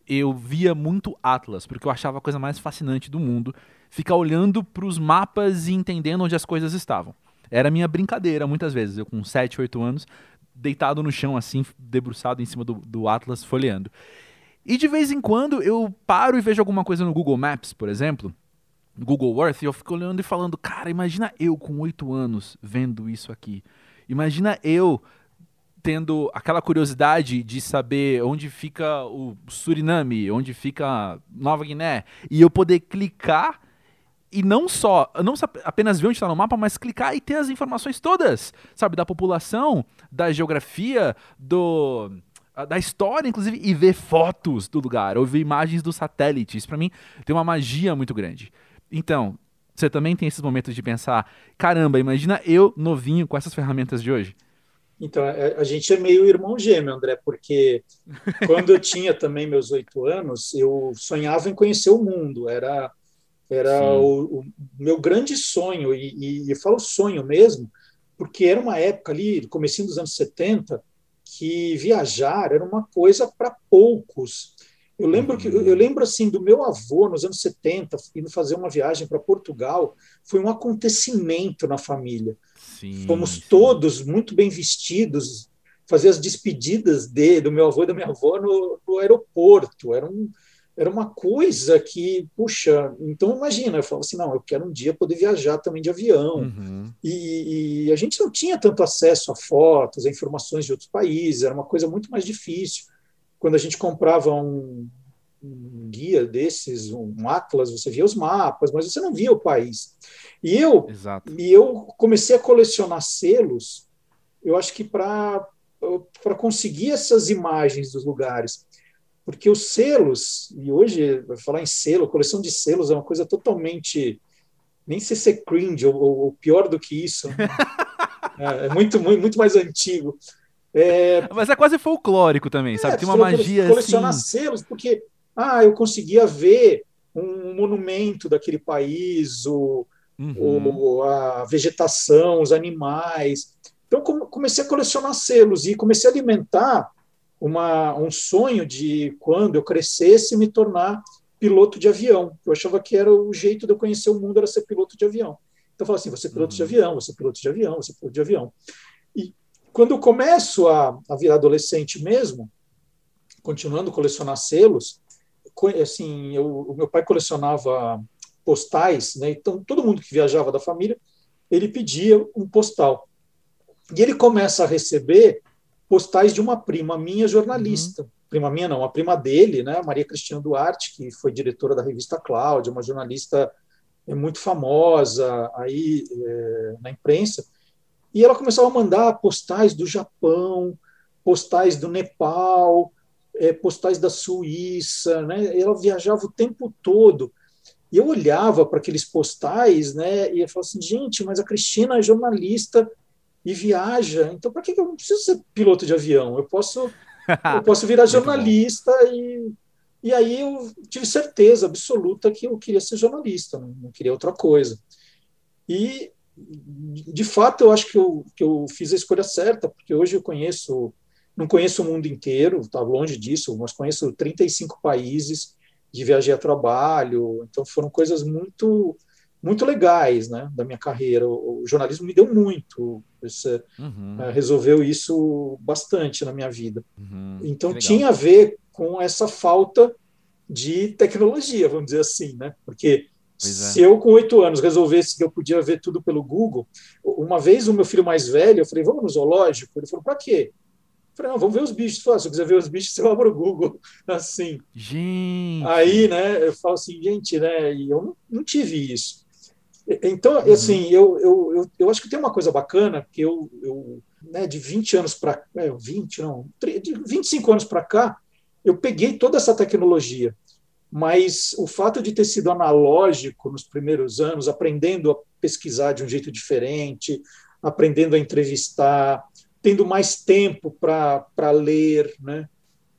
eu via muito Atlas, porque eu achava a coisa mais fascinante do mundo, ficar olhando para os mapas e entendendo onde as coisas estavam. Era minha brincadeira muitas vezes, eu com 7, 8 anos, deitado no chão assim, debruçado em cima do, do Atlas, folheando. E de vez em quando eu paro e vejo alguma coisa no Google Maps, por exemplo, Google Earth, e eu fico olhando e falando, cara, imagina eu com 8 anos vendo isso aqui. Imagina eu tendo aquela curiosidade de saber onde fica o Suriname, onde fica Nova Guiné, e eu poder clicar e não só, não apenas ver onde está no mapa, mas clicar e ter as informações todas, sabe, da população, da geografia, do da história, inclusive, e ver fotos do lugar, ou ver imagens dos satélites. Para mim, tem uma magia muito grande. Então, você também tem esses momentos de pensar: caramba, imagina eu novinho com essas ferramentas de hoje. Então, é, a gente é meio irmão gêmeo, André, porque quando eu tinha também meus oito anos, eu sonhava em conhecer o mundo. Era, era o, o, meu grande sonho, e, e, e eu falo sonho mesmo, porque era uma época ali, comecinho dos anos 70, que viajar era uma coisa para poucos. Eu lembro que eu lembro assim do meu avô nos anos 70 indo fazer uma viagem para Portugal, foi um acontecimento na família. Sim, Fomos sim. todos muito bem vestidos, fazer as despedidas de, do meu avô e da minha avó no, no aeroporto. Era um, era uma coisa que, puxa, então imagina, eu falo assim, não, eu quero um dia poder viajar também de avião. Uhum. E, e, a gente não tinha tanto acesso a fotos, a informações de outros países, era uma coisa muito mais difícil. Quando a gente comprava um, um guia desses, um atlas, você via os mapas, mas você não via o país. E eu, Exato. e eu comecei a colecionar selos, eu acho que para para conseguir essas imagens dos lugares porque os selos, e hoje, falar em selo, coleção de selos é uma coisa totalmente. Nem sei se é cringe ou, ou pior do que isso. é, é muito, muito, muito mais antigo. É, Mas é quase folclórico também, sabe? É, Tem uma magia colecionar assim. selos, porque ah, eu conseguia ver um monumento daquele país, o, uhum. o, a vegetação, os animais. Então, comecei a colecionar selos e comecei a alimentar uma, um sonho de quando eu crescesse me tornar piloto de avião. Eu achava que era o jeito de eu conhecer o mundo era ser piloto de avião. Então eu falava assim, você é piloto uhum. de avião, você é piloto de avião, você é piloto de avião. E quando eu começo a, a virar adolescente mesmo, continuando a colecionar selos, assim, eu, o meu pai colecionava postais, né? Então todo mundo que viajava da família, ele pedia um postal. E ele começa a receber postais de uma prima minha jornalista. Uhum. Prima minha não, a prima dele, né, Maria Cristina Duarte, que foi diretora da revista Cláudia, uma jornalista é, muito famosa aí é, na imprensa. E ela começava a mandar postais do Japão, postais do Nepal, é, postais da Suíça, né? Ela viajava o tempo todo. E eu olhava para aqueles postais, né? E eu falava assim, gente, mas a Cristina é jornalista e viaja. Então, para que eu não preciso ser piloto de avião? Eu posso, eu posso virar jornalista e, e aí eu tive certeza absoluta que eu queria ser jornalista, não queria outra coisa. E, de fato, eu acho que eu, que eu fiz a escolha certa, porque hoje eu conheço, não conheço o mundo inteiro, está longe disso, mas conheço 35 países de viajar a trabalho, então foram coisas muito muito legais né, da minha carreira. O, o jornalismo me deu muito, uhum. uh, resolveu isso bastante na minha vida. Uhum. Então tinha a ver com essa falta de tecnologia, vamos dizer assim, né? Porque é. se eu com oito anos resolvesse que eu podia ver tudo pelo Google, uma vez o meu filho mais velho, eu falei, vamos no zoológico? Ele falou, para quê? Eu Falei, não, vamos ver os bichos. Falei, se eu quiser ver os bichos, eu abro o Google, assim. Gente! Aí, né, eu falo assim, gente, né, e eu não, não tive isso. Então, uhum. assim, eu, eu, eu, eu, acho que tem uma coisa bacana, que eu, eu né, de 20 anos para é, 20, não, de 25 anos para cá, eu peguei toda essa tecnologia, mas o fato de ter sido analógico nos primeiros anos, aprendendo a pesquisar de um jeito diferente, aprendendo a entrevistar, tendo mais tempo para ler, né?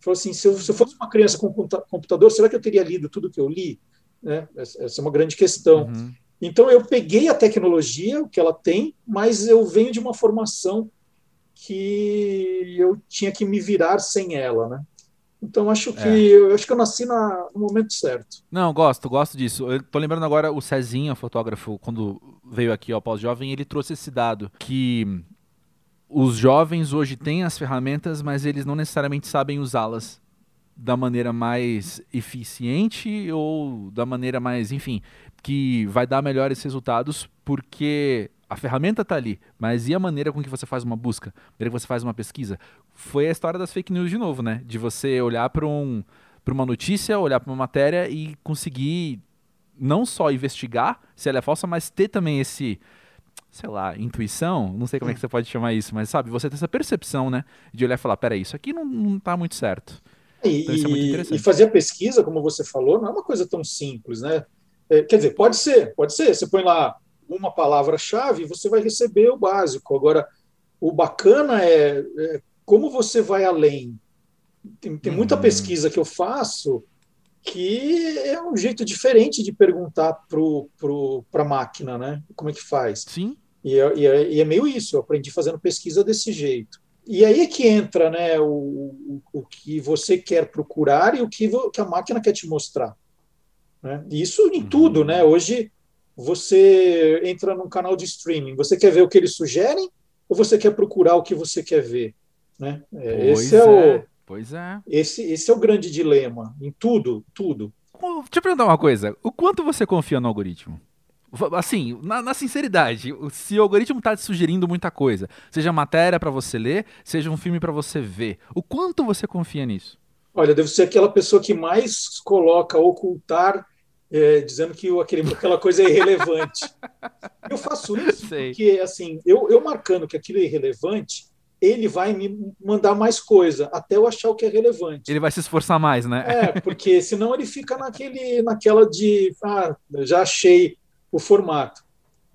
Falou assim, se eu, se eu, fosse uma criança com computador, será que eu teria lido tudo que eu li? Né? Essa é uma grande questão. Uhum. Então eu peguei a tecnologia, o que ela tem, mas eu venho de uma formação que eu tinha que me virar sem ela, né? Então acho que é. eu acho que eu nasci na, no momento certo. Não, gosto, gosto disso. Eu tô lembrando agora o Cezinha, fotógrafo, quando veio aqui ao pós-jovem, ele trouxe esse dado que os jovens hoje têm as ferramentas, mas eles não necessariamente sabem usá-las da maneira mais eficiente ou da maneira mais, enfim, que vai dar melhores resultados, porque a ferramenta está ali, mas e a maneira com que você faz uma busca, a maneira que você faz uma pesquisa? Foi a história das fake news de novo, né? De você olhar para um, uma notícia, olhar para uma matéria e conseguir não só investigar se ela é falsa, mas ter também esse, sei lá, intuição, não sei como é que você pode chamar isso, mas sabe, você ter essa percepção, né? De olhar e falar, peraí, isso aqui não, não tá muito certo. E, então, isso é muito interessante. e fazer a pesquisa, como você falou, não é uma coisa tão simples, né? É, quer dizer, pode ser, pode ser. Você põe lá uma palavra-chave e você vai receber o básico. Agora, o bacana é, é como você vai além. Tem, tem muita uhum. pesquisa que eu faço que é um jeito diferente de perguntar para a máquina, né? Como é que faz? Sim. E é, e, é, e é, meio isso, eu aprendi fazendo pesquisa desse jeito. E aí é que entra né, o, o, o que você quer procurar e o que, que a máquina quer te mostrar. Né? Isso em tudo, né? Hoje você entra num canal de streaming, você quer ver o que eles sugerem ou você quer procurar o que você quer ver? Né? É, esse é, é, o Pois é. Esse, esse é o grande dilema em tudo, tudo. Deixa eu perguntar uma coisa. O quanto você confia no algoritmo? Assim, na, na sinceridade, se o algoritmo está te sugerindo muita coisa, seja matéria para você ler, seja um filme para você ver, o quanto você confia nisso? Olha, devo ser aquela pessoa que mais coloca ocultar é, dizendo que aquele, aquela coisa é irrelevante. eu faço isso Sei. porque, assim, eu, eu marcando que aquilo é irrelevante, ele vai me mandar mais coisa, até eu achar o que é relevante. Ele vai se esforçar mais, né? É, porque senão ele fica naquele, naquela de, ah, já achei o formato.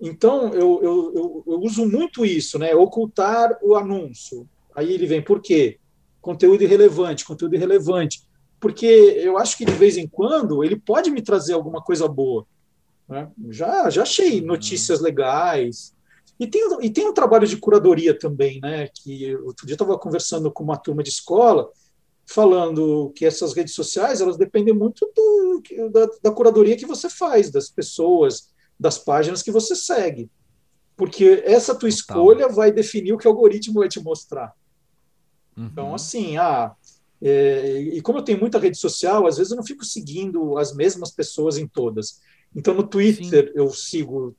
Então, eu, eu, eu, eu uso muito isso, né? Ocultar o anúncio. Aí ele vem, por quê? Conteúdo irrelevante, conteúdo irrelevante porque eu acho que de vez em quando ele pode me trazer alguma coisa boa. Né? Já, já achei uhum. notícias legais. E tem, e tem um trabalho de curadoria também, né? Que outro dia eu estava conversando com uma turma de escola, falando que essas redes sociais elas dependem muito do, da, da curadoria que você faz, das pessoas, das páginas que você segue. Porque essa tua escolha vai definir o que o algoritmo vai te mostrar. Então, uhum. Então, assim, ah, é, e como eu tenho muita rede social, às vezes eu não fico seguindo as mesmas pessoas em todas. Então, no Twitter Sim. eu sigo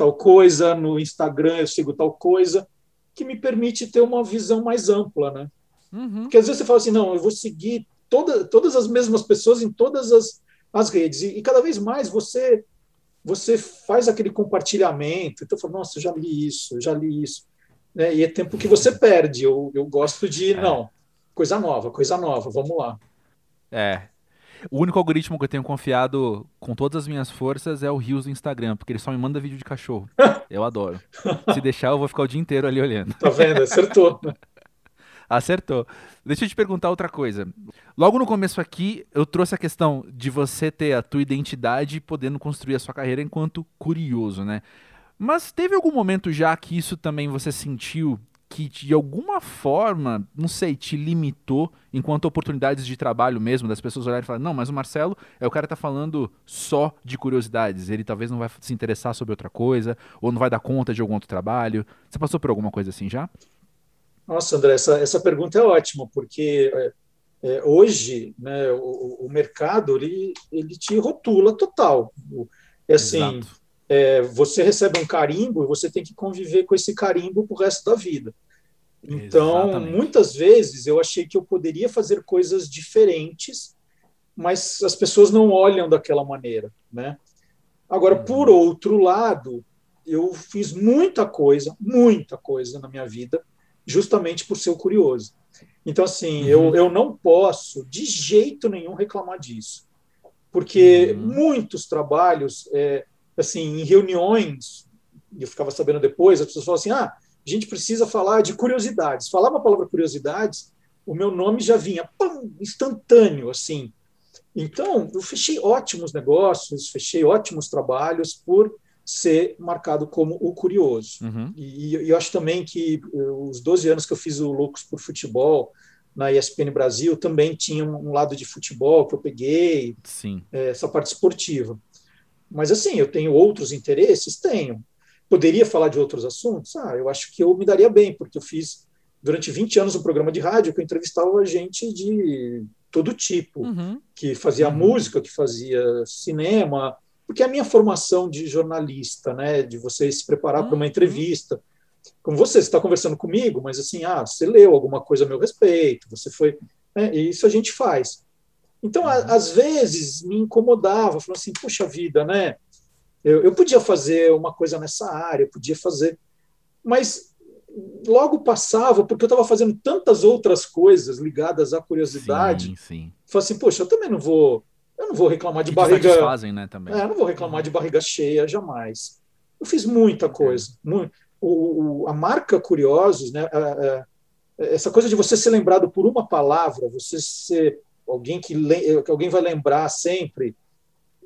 tal coisa, no Instagram eu sigo tal coisa, que me permite ter uma visão mais ampla, né? Uhum. Porque às vezes você fala assim, não, eu vou seguir toda, todas as mesmas pessoas em todas as, as redes, e, e cada vez mais você você faz aquele compartilhamento, então fala, nossa, eu já li isso, eu já li isso. Né? E é tempo que você perde. Eu, eu gosto de, é. não, coisa nova, coisa nova, vamos lá. É. O único algoritmo que eu tenho confiado com todas as minhas forças é o Rios do Instagram, porque ele só me manda vídeo de cachorro. eu adoro. Se deixar, eu vou ficar o dia inteiro ali olhando. Tá vendo? Acertou. Acertou. Deixa eu te perguntar outra coisa. Logo no começo aqui, eu trouxe a questão de você ter a tua identidade podendo construir a sua carreira enquanto curioso, né? Mas teve algum momento já que isso também você sentiu que de alguma forma, não sei, te limitou enquanto oportunidades de trabalho mesmo, das pessoas olharem e falarem, não, mas o Marcelo é o cara que tá falando só de curiosidades, ele talvez não vai se interessar sobre outra coisa, ou não vai dar conta de algum outro trabalho. Você passou por alguma coisa assim já? Nossa, André, essa, essa pergunta é ótima, porque é, é, hoje né, o, o, mercado ele, ele te rotula total. É assim, Exato é, você recebe um carimbo e você tem que conviver com esse carimbo pro resto da vida. Então, Exatamente. muitas vezes eu achei que eu poderia fazer coisas diferentes, mas as pessoas não olham daquela maneira, né? Agora, uhum. por outro lado, eu fiz muita coisa, muita coisa na minha vida, justamente por ser curioso. Então, assim, uhum. eu, eu não posso de jeito nenhum reclamar disso, porque uhum. muitos trabalhos, é, assim, em reuniões, eu ficava sabendo depois, as pessoas falam assim: ah, a gente precisa falar de curiosidades. Falava a palavra curiosidades, o meu nome já vinha pum, instantâneo, assim. Então, eu fechei ótimos negócios, fechei ótimos trabalhos por ser marcado como o curioso. Uhum. E, e, eu acho também que eh, os 12 anos que eu fiz o Loucos por Futebol na ESPN Brasil também tinha um lado de futebol que eu peguei. É, essa parte esportiva. Mas assim, eu tenho outros interesses? Tenho. Poderia falar de outros assuntos? Ah, eu acho que eu me daria bem, porque eu fiz durante 20 anos um programa de rádio que eu entrevistava gente de todo tipo, uhum. que fazia uhum. música, que fazia cinema, porque a minha formação de jornalista, né, de você se preparar uhum. para uma entrevista, como você, está conversando comigo, mas assim, ah, você leu alguma coisa a meu respeito, você foi, né, isso a gente faz. Então, a, uhum. às vezes me incomodava, falando assim, puxa vida, né, eu, eu podia fazer uma coisa nessa área, eu podia fazer, mas logo passava, porque eu estava fazendo tantas outras coisas ligadas à curiosidade. Sim, sim. Falei assim, poxa, eu também não vou eu não vou reclamar de barriga. Fazem, né, também. É, eu não vou reclamar de barriga cheia, jamais. Eu fiz muita coisa. Muito. O, o, a marca Curiosos, né, a, a, essa coisa de você ser lembrado por uma palavra, você ser alguém que, que alguém vai lembrar sempre,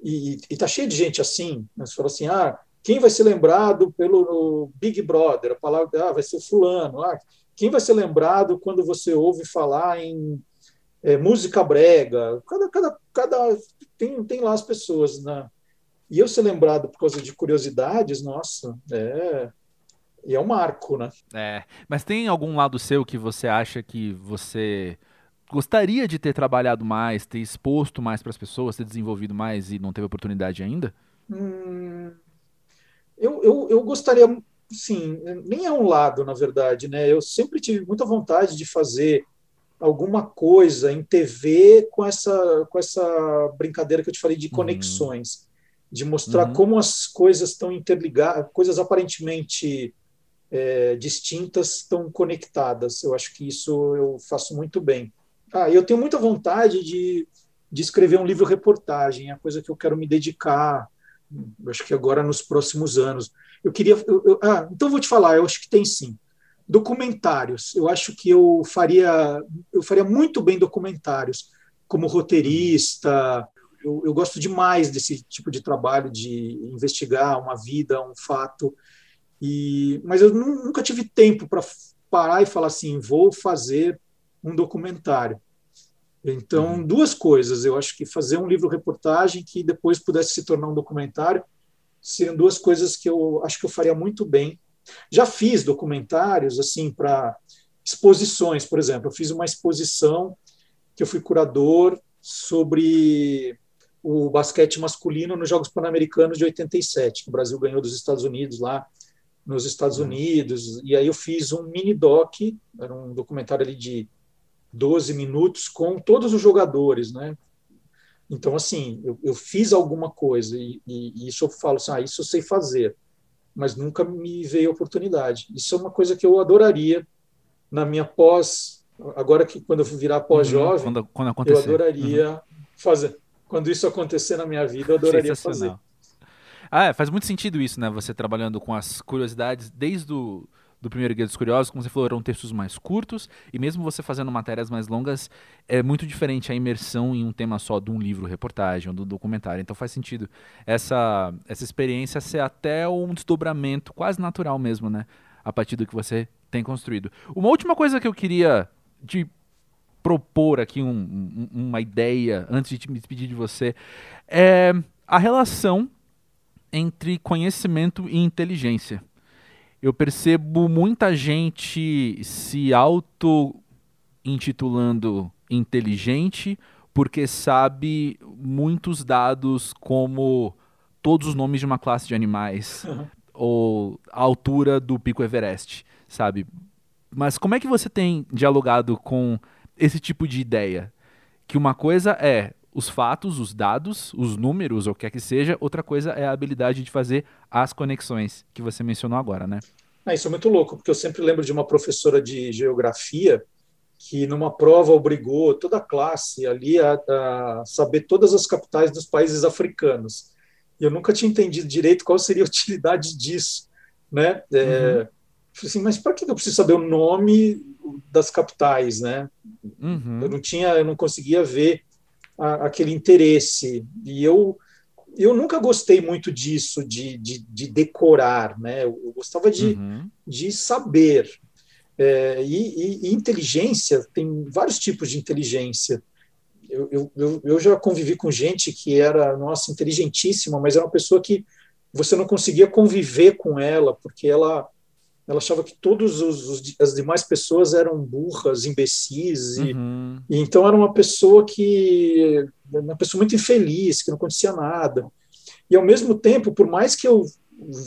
e está cheio de gente assim. Né, você fala assim: ah, quem vai ser lembrado pelo Big Brother? A palavra ah, vai ser Fulano. Ah, quem vai ser lembrado quando você ouve falar em é, música brega, cada, cada, cada tem, tem lá as pessoas, né? E eu ser lembrado por causa de curiosidades, nossa, é, é um marco, né? É, mas tem algum lado seu que você acha que você gostaria de ter trabalhado mais, ter exposto mais para as pessoas, ter desenvolvido mais e não teve oportunidade ainda? Hum, eu, eu, eu gostaria, sim, nem é um lado, na verdade, né? Eu sempre tive muita vontade de fazer alguma coisa em TV com essa, com essa brincadeira que eu te falei de uhum. conexões, uhum. de mostrar uhum. como as coisas estão interligadas, coisas aparentemente é, distintas estão conectadas. Eu acho que isso eu faço muito bem. Ah, eu tenho muita vontade de, de escrever um livro reportagem, é a coisa que eu quero me dedicar, acho que agora nos próximos anos. Eu queria. Eu, eu, ah, então vou te falar, eu acho que tem sim documentários. Eu acho que eu faria, eu faria muito bem documentários como roteirista. Eu, eu gosto demais desse tipo de trabalho de investigar uma vida, um fato. E, mas eu nunca tive tempo para parar e falar assim, vou fazer um documentário. Então, uhum. duas coisas. Eu acho que fazer um livro-reportagem que depois pudesse se tornar um documentário seriam duas coisas que eu acho que eu faria muito bem já fiz documentários assim para exposições, por exemplo. Eu fiz uma exposição que eu fui curador sobre o basquete masculino nos Jogos Pan-Americanos de 87, que o Brasil ganhou dos Estados Unidos lá nos Estados uhum. Unidos. E aí eu fiz um mini doc, era um documentário ali de 12 minutos com todos os jogadores, né? Então, assim, eu, eu fiz alguma coisa e, e, e, isso eu falo assim, ah, isso eu sei fazer mas nunca me veio oportunidade. Isso é uma coisa que eu adoraria na minha pós, agora que quando eu virar pós-jovem, uhum, quando, quando eu adoraria uhum. fazer. Quando isso acontecer na minha vida, eu adoraria fazer. Ah, é, faz muito sentido isso, né? Você trabalhando com as curiosidades desde o do primeiro Guia dos Curiosos, como você falou, eram textos mais curtos, e mesmo você fazendo matérias mais longas, é muito diferente a imersão em um tema só de um livro, reportagem ou do documentário. Então faz sentido essa, essa experiência ser até um desdobramento quase natural mesmo, né? A partir do que você tem construído. Uma última coisa que eu queria te propor aqui, um, um, uma ideia, antes de me despedir de você, é a relação entre conhecimento e inteligência eu percebo muita gente se auto-intitulando inteligente porque sabe muitos dados como todos os nomes de uma classe de animais ou a altura do Pico Everest, sabe? Mas como é que você tem dialogado com esse tipo de ideia? Que uma coisa é os fatos, os dados, os números, ou o que quer que seja, outra coisa é a habilidade de fazer as conexões que você mencionou agora, né? Ah, isso é muito louco, porque eu sempre lembro de uma professora de geografia que numa prova obrigou toda a classe ali a, a saber todas as capitais dos países africanos. E eu nunca tinha entendido direito qual seria a utilidade disso, né? É, uhum. assim, mas para que eu preciso saber o nome das capitais, né? Uhum. Eu não tinha, eu não conseguia ver a, aquele interesse. E eu eu nunca gostei muito disso, de, de, de decorar, né? Eu, eu gostava de, uhum. de saber. É, e, e, e, inteligência, tem vários tipos de inteligência. Eu, eu, eu já convivi com gente que era, nossa, inteligentíssima, mas era uma pessoa que você não conseguia conviver com ela, porque ela, ela achava que todas as demais pessoas eram burras, imbecis, e, uhum. e, então era uma pessoa que, uma pessoa muito infeliz, que não acontecia nada. E ao mesmo tempo, por mais que eu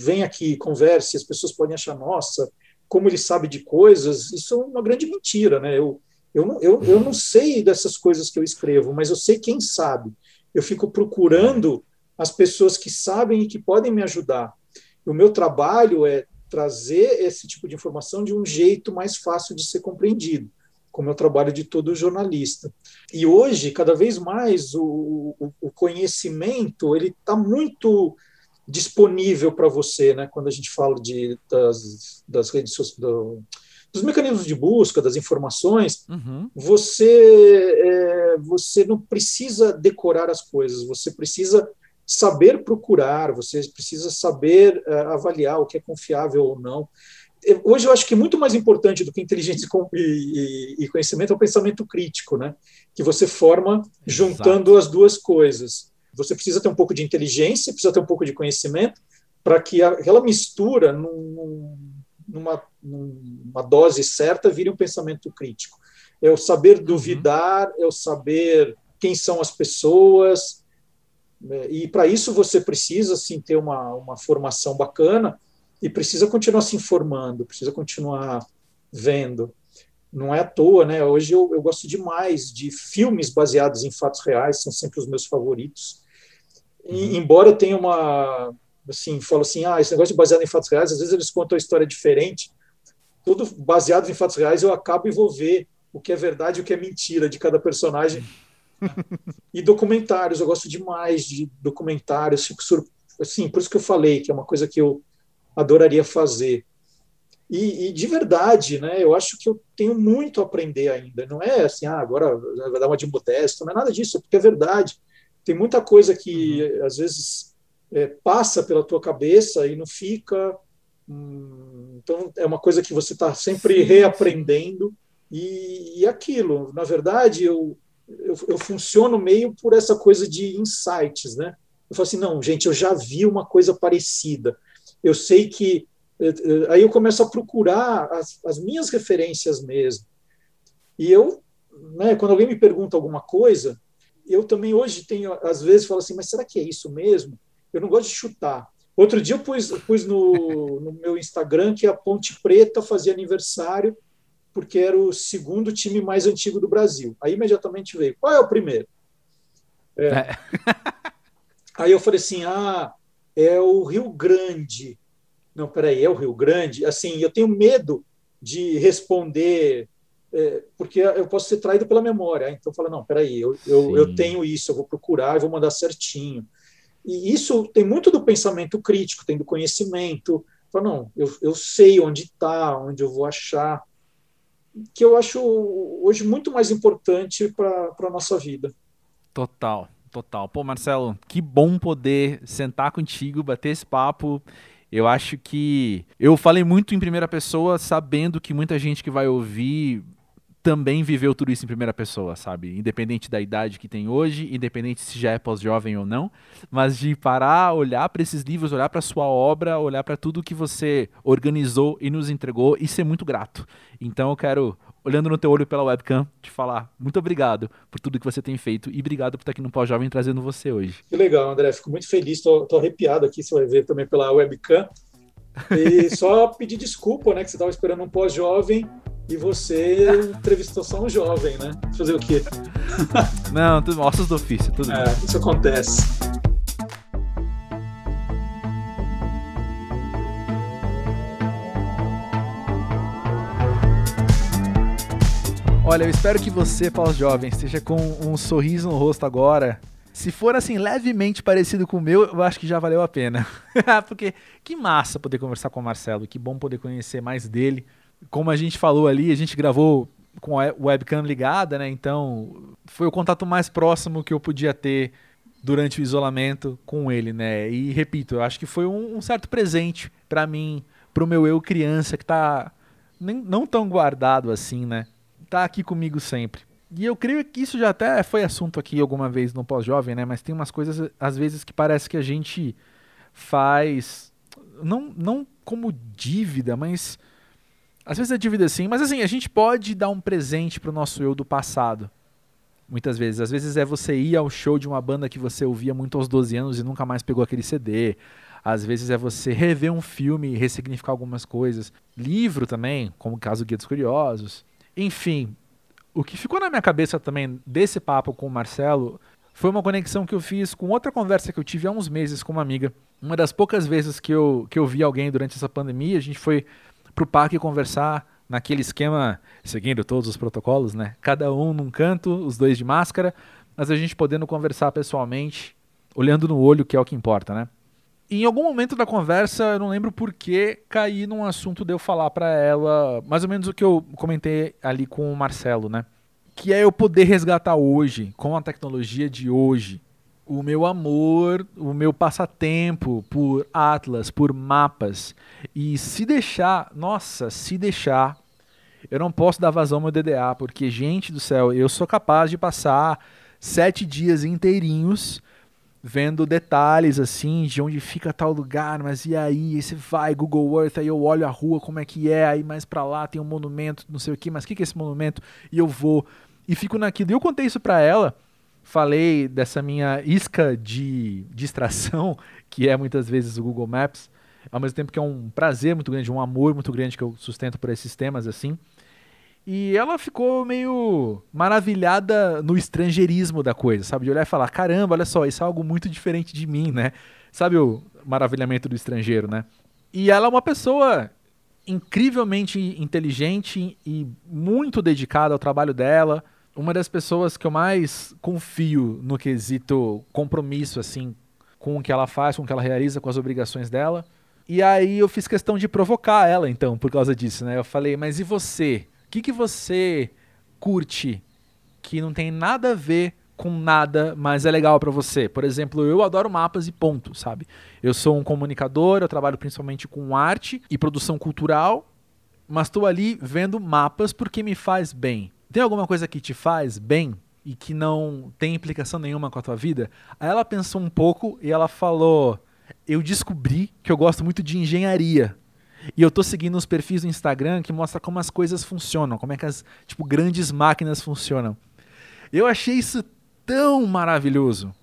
venha aqui e converse, as pessoas podem achar, nossa, como ele sabe de coisas, isso é uma grande mentira, né? Eu, eu, não, eu, eu não sei dessas coisas que eu escrevo, mas eu sei quem sabe. Eu fico procurando as pessoas que sabem e que podem me ajudar. O meu trabalho é trazer esse tipo de informação de um jeito mais fácil de ser compreendido, como é o trabalho de todo jornalista. E hoje, cada vez mais, o, o, o conhecimento ele está muito disponível para você, né? Quando a gente fala de, das, das redes sociais, do, dos mecanismos de busca, das informações, uhum. você é, você não precisa decorar as coisas, você precisa saber procurar, você precisa saber é, avaliar o que é confiável ou não. Hoje eu acho que muito mais importante do que inteligência e, e, e conhecimento é o pensamento crítico, né? Que você forma juntando Exato. as duas coisas. Você precisa ter um pouco de inteligência, precisa ter um pouco de conhecimento, para que aquela mistura, num, numa, numa dose certa, vire um pensamento crítico. É o saber uhum. duvidar, é o saber quem são as pessoas, e para isso você precisa sim ter uma, uma formação bacana e precisa continuar se informando, precisa continuar vendo. Não é à toa, né? Hoje eu, eu gosto demais de filmes baseados em fatos reais, são sempre os meus favoritos. E, uhum. embora tenha uma, assim, falo assim, ah, esse negócio de baseado em fatos reais, às vezes eles contam a história diferente. Tudo baseado em fatos reais, eu acabo e vou ver o que é verdade e o que é mentira de cada personagem. E documentários, eu gosto demais de documentários, fico sur... assim, por isso que eu falei que é uma coisa que eu adoraria fazer. E, e, de verdade, né, eu acho que eu tenho muito a aprender ainda. Não é assim, ah, agora vai dar uma de modesto, não é nada disso, é porque é verdade tem muita coisa que uhum. às vezes é, passa pela tua cabeça e não fica. Hum, então é uma coisa que você está sempre reaprendendo e, e, aquilo. Na verdade, eu, eu, eu funciono meio por essa coisa de insights, né? Eu falo assim, não, gente, eu já vi uma coisa parecida. Eu sei que é, é, aí eu começo a procurar as, as minhas referências mesmo. E eu, né, quando alguém me pergunta alguma coisa, eu também hoje tenho, às vezes, falo assim, mas será que é isso mesmo? Eu não gosto de chutar. Outro dia eu pus, pus no, no meu Instagram que a Ponte Preta fazia aniversário porque era o segundo time mais antigo do Brasil. Aí imediatamente veio, qual é o primeiro? É. É. Aí eu falei assim, ah, é o Rio Grande. Não, peraí, é o Rio Grande? Assim, eu tenho medo de responder é, porque eu posso ser traído pela memória. Então, fala, não, peraí, eu, eu, eu, tenho isso, eu vou procurar, eu vou mandar certinho. E isso tem muito do pensamento crítico, tem do conhecimento. Fala, não, eu, eu sei onde está, onde eu vou achar, que eu acho hoje muito mais importante para a nossa vida. Total, total. Pô, Marcelo, que bom poder sentar contigo, bater esse papo eu acho que eu falei muito em primeira pessoa, sabendo que muita gente que vai ouvir também viveu tudo isso em primeira pessoa, sabe? Independente da idade que tem hoje, independente se já é pós-jovem ou não, mas de parar, olhar para esses livros, olhar para sua obra, olhar para tudo que você organizou e nos entregou e ser muito grato. Então eu quero, olhando no teu olho pela webcam, te falar muito obrigado por tudo que você tem feito e obrigado por estar aqui no Pós-Jovem trazendo você hoje. Que legal, André. Fico muito feliz, tô, tô arrepiado aqui, você vai ver também pela webcam. E só pedir desculpa, né, que você estava esperando um pós-jovem e você entrevistou só um jovem, né? Fazer o quê? Não, tudo, ossos do ofício, tudo é, Isso acontece. Olha, eu espero que você, pós-jovem, esteja com um sorriso no rosto agora. Se for assim, levemente parecido com o meu, eu acho que já valeu a pena. Porque que massa poder conversar com o Marcelo, que bom poder conhecer mais dele como a gente falou ali, a gente gravou com a webcam ligada, né? Então foi o contato mais próximo que eu podia ter durante o isolamento com ele, né? E repito, eu acho que foi um, um certo presente para mim, pro meu eu criança que tá nem, não tão guardado assim, né? Tá aqui comigo sempre. E eu creio que isso já até foi assunto aqui alguma vez no pós-jovem, né? Mas tem umas coisas às vezes que parece que a gente faz não não como dívida, mas às vezes é dívida sim, mas assim, a gente pode dar um presente pro nosso eu do passado. Muitas vezes. Às vezes é você ir ao show de uma banda que você ouvia muito aos 12 anos e nunca mais pegou aquele CD. Às vezes é você rever um filme e ressignificar algumas coisas. Livro também, como o caso Guia dos Curiosos. Enfim, o que ficou na minha cabeça também desse papo com o Marcelo foi uma conexão que eu fiz com outra conversa que eu tive há uns meses com uma amiga. Uma das poucas vezes que eu, que eu vi alguém durante essa pandemia, a gente foi para o parque conversar naquele esquema, seguindo todos os protocolos, né? Cada um num canto, os dois de máscara, mas a gente podendo conversar pessoalmente, olhando no olho, que é o que importa, né? em algum momento da conversa, eu não lembro por que caí num assunto de eu falar para ela, mais ou menos o que eu comentei ali com o Marcelo, né? Que é eu poder resgatar hoje, com a tecnologia de hoje, o meu amor, o meu passatempo por Atlas, por mapas. E se deixar, nossa, se deixar, eu não posso dar vazão ao meu DDA, porque, gente do céu, eu sou capaz de passar sete dias inteirinhos vendo detalhes assim de onde fica tal lugar, mas e aí, aí você vai Google Earth, aí eu olho a rua como é que é, aí mais para lá tem um monumento, não sei o que, mas o que, que é esse monumento? E eu vou e fico naquilo. E eu contei isso para ela, falei dessa minha isca de distração, que é muitas vezes o Google Maps, ao mesmo tempo que é um prazer muito grande, um amor muito grande que eu sustento por esses temas assim. E ela ficou meio maravilhada no estrangeirismo da coisa, sabe? De olhar e falar: caramba, olha só, isso é algo muito diferente de mim, né? Sabe o maravilhamento do estrangeiro, né? E ela é uma pessoa incrivelmente inteligente e muito dedicada ao trabalho dela uma das pessoas que eu mais confio no quesito compromisso, assim, com o que ela faz, com o que ela realiza, com as obrigações dela. E aí eu fiz questão de provocar ela, então, por causa disso, né? Eu falei, mas e você? O que, que você curte que não tem nada a ver com nada, mas é legal para você? Por exemplo, eu adoro mapas e ponto, sabe? Eu sou um comunicador, eu trabalho principalmente com arte e produção cultural, mas estou ali vendo mapas porque me faz bem tem alguma coisa que te faz bem e que não tem implicação nenhuma com a tua vida? Aí ela pensou um pouco e ela falou: Eu descobri que eu gosto muito de engenharia. E eu tô seguindo uns perfis no Instagram que mostra como as coisas funcionam, como é que as tipo grandes máquinas funcionam. Eu achei isso tão maravilhoso,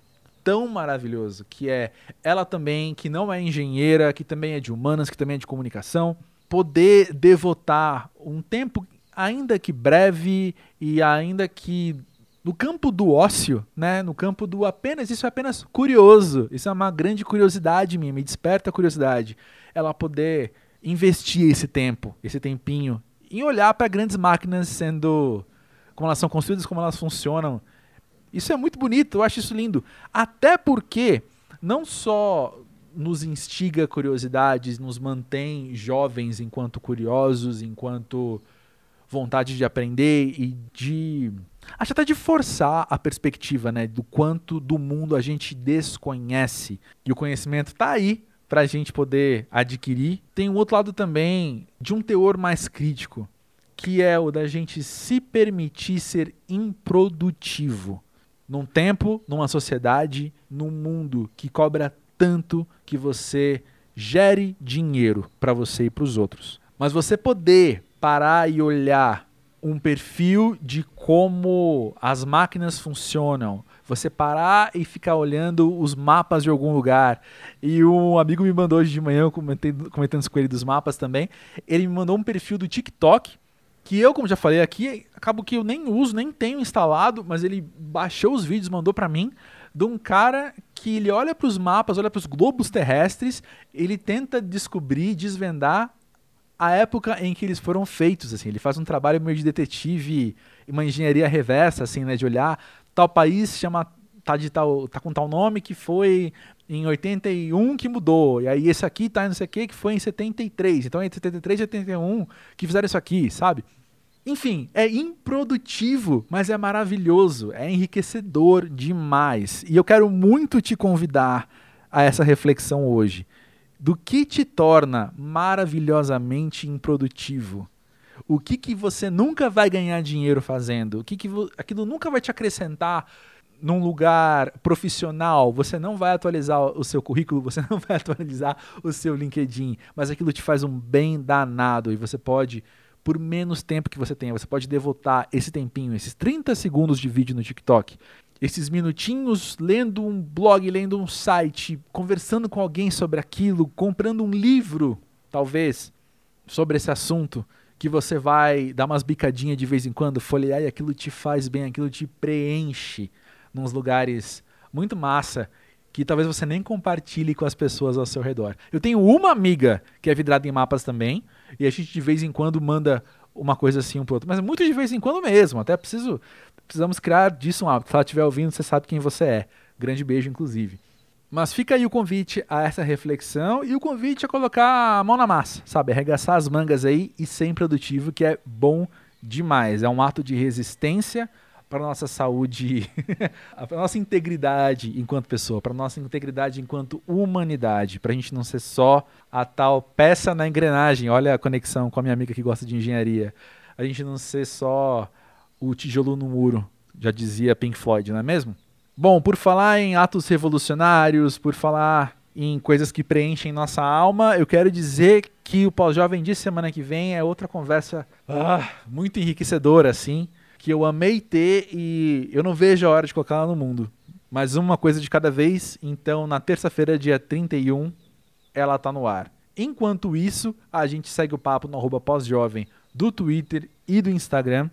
tão maravilhoso, que é ela também, que não é engenheira, que também é de humanas, que também é de comunicação, poder devotar um tempo ainda que breve e ainda que no campo do ócio, né, no campo do apenas, isso é apenas curioso, isso é uma grande curiosidade minha, me desperta a curiosidade, ela poder investir esse tempo, esse tempinho, em olhar para grandes máquinas sendo, como elas são construídas, como elas funcionam. Isso é muito bonito, eu acho isso lindo. Até porque não só nos instiga curiosidades, nos mantém jovens enquanto curiosos, enquanto vontade de aprender e de. Acho até de forçar a perspectiva, né? Do quanto do mundo a gente desconhece. E o conhecimento está aí para a gente poder adquirir. Tem um outro lado também de um teor mais crítico, que é o da gente se permitir ser improdutivo. Num tempo, numa sociedade, num mundo que cobra tanto que você gere dinheiro para você e para os outros. Mas você poder parar e olhar um perfil de como as máquinas funcionam, você parar e ficar olhando os mapas de algum lugar. E um amigo me mandou hoje de manhã, eu comentei, comentando com ele dos mapas também, ele me mandou um perfil do TikTok que eu, como já falei aqui, acabo que eu nem uso, nem tenho instalado, mas ele baixou os vídeos, mandou para mim, de um cara que ele olha para os mapas, olha para os globos terrestres, ele tenta descobrir, desvendar a época em que eles foram feitos, assim, ele faz um trabalho meio de detetive, uma engenharia reversa, assim, né, de olhar tal país chama tá de tal, tá com tal nome que foi em 81 que mudou, e aí esse aqui tá não sei o que que foi em 73. Então entre 73 e 81 que fizeram isso aqui, sabe? Enfim, é improdutivo, mas é maravilhoso, é enriquecedor demais. E eu quero muito te convidar a essa reflexão hoje. Do que te torna maravilhosamente improdutivo? O que, que você nunca vai ganhar dinheiro fazendo? O que, que aquilo nunca vai te acrescentar num lugar profissional, você não vai atualizar o seu currículo, você não vai atualizar o seu LinkedIn, mas aquilo te faz um bem danado e você pode, por menos tempo que você tenha, você pode devotar esse tempinho, esses 30 segundos de vídeo no TikTok, esses minutinhos lendo um blog, lendo um site, conversando com alguém sobre aquilo, comprando um livro, talvez, sobre esse assunto, que você vai dar umas bicadinhas de vez em quando, folhear e aquilo te faz bem, aquilo te preenche nos lugares muito massa que talvez você nem compartilhe com as pessoas ao seu redor. Eu tenho uma amiga que é vidrada em mapas também, e a gente de vez em quando manda uma coisa assim um pro outro, mas muito de vez em quando mesmo. Até preciso precisamos criar disso um hábito. Se ela estiver ouvindo, você sabe quem você é. Grande beijo, inclusive. Mas fica aí o convite a essa reflexão e o convite a colocar a mão na massa, sabe? Arregaçar as mangas aí e ser produtivo, que é bom demais. É um ato de resistência para nossa saúde, para nossa integridade enquanto pessoa, para nossa integridade enquanto humanidade, para a gente não ser só a tal peça na engrenagem. Olha a conexão com a minha amiga que gosta de engenharia. A gente não ser só o tijolo no muro, já dizia Pink Floyd, não é mesmo? Bom, por falar em atos revolucionários, por falar em coisas que preenchem nossa alma, eu quero dizer que o Pós-Jovem de semana que vem é outra conversa ah, muito enriquecedora, assim que eu amei ter e eu não vejo a hora de colocá-la no mundo. Mas uma coisa de cada vez, então na terça-feira, dia 31, ela tá no ar. Enquanto isso, a gente segue o papo no arroba pós-jovem do Twitter e do Instagram.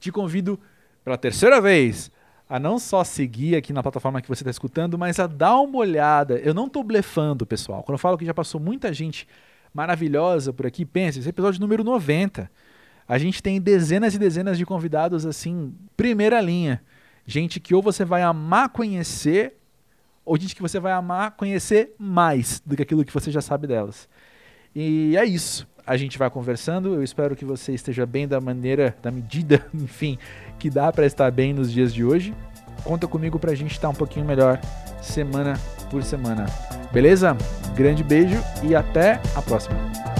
Te convido pela terceira vez a não só seguir aqui na plataforma que você está escutando, mas a dar uma olhada. Eu não estou blefando, pessoal. Quando eu falo que já passou muita gente maravilhosa por aqui, pense, esse é episódio número 90 a gente tem dezenas e dezenas de convidados assim, primeira linha. Gente que ou você vai amar conhecer, ou gente que você vai amar conhecer mais do que aquilo que você já sabe delas. E é isso. A gente vai conversando. Eu espero que você esteja bem da maneira, da medida, enfim, que dá para estar bem nos dias de hoje. Conta comigo para a gente estar um pouquinho melhor semana por semana. Beleza? Grande beijo e até a próxima.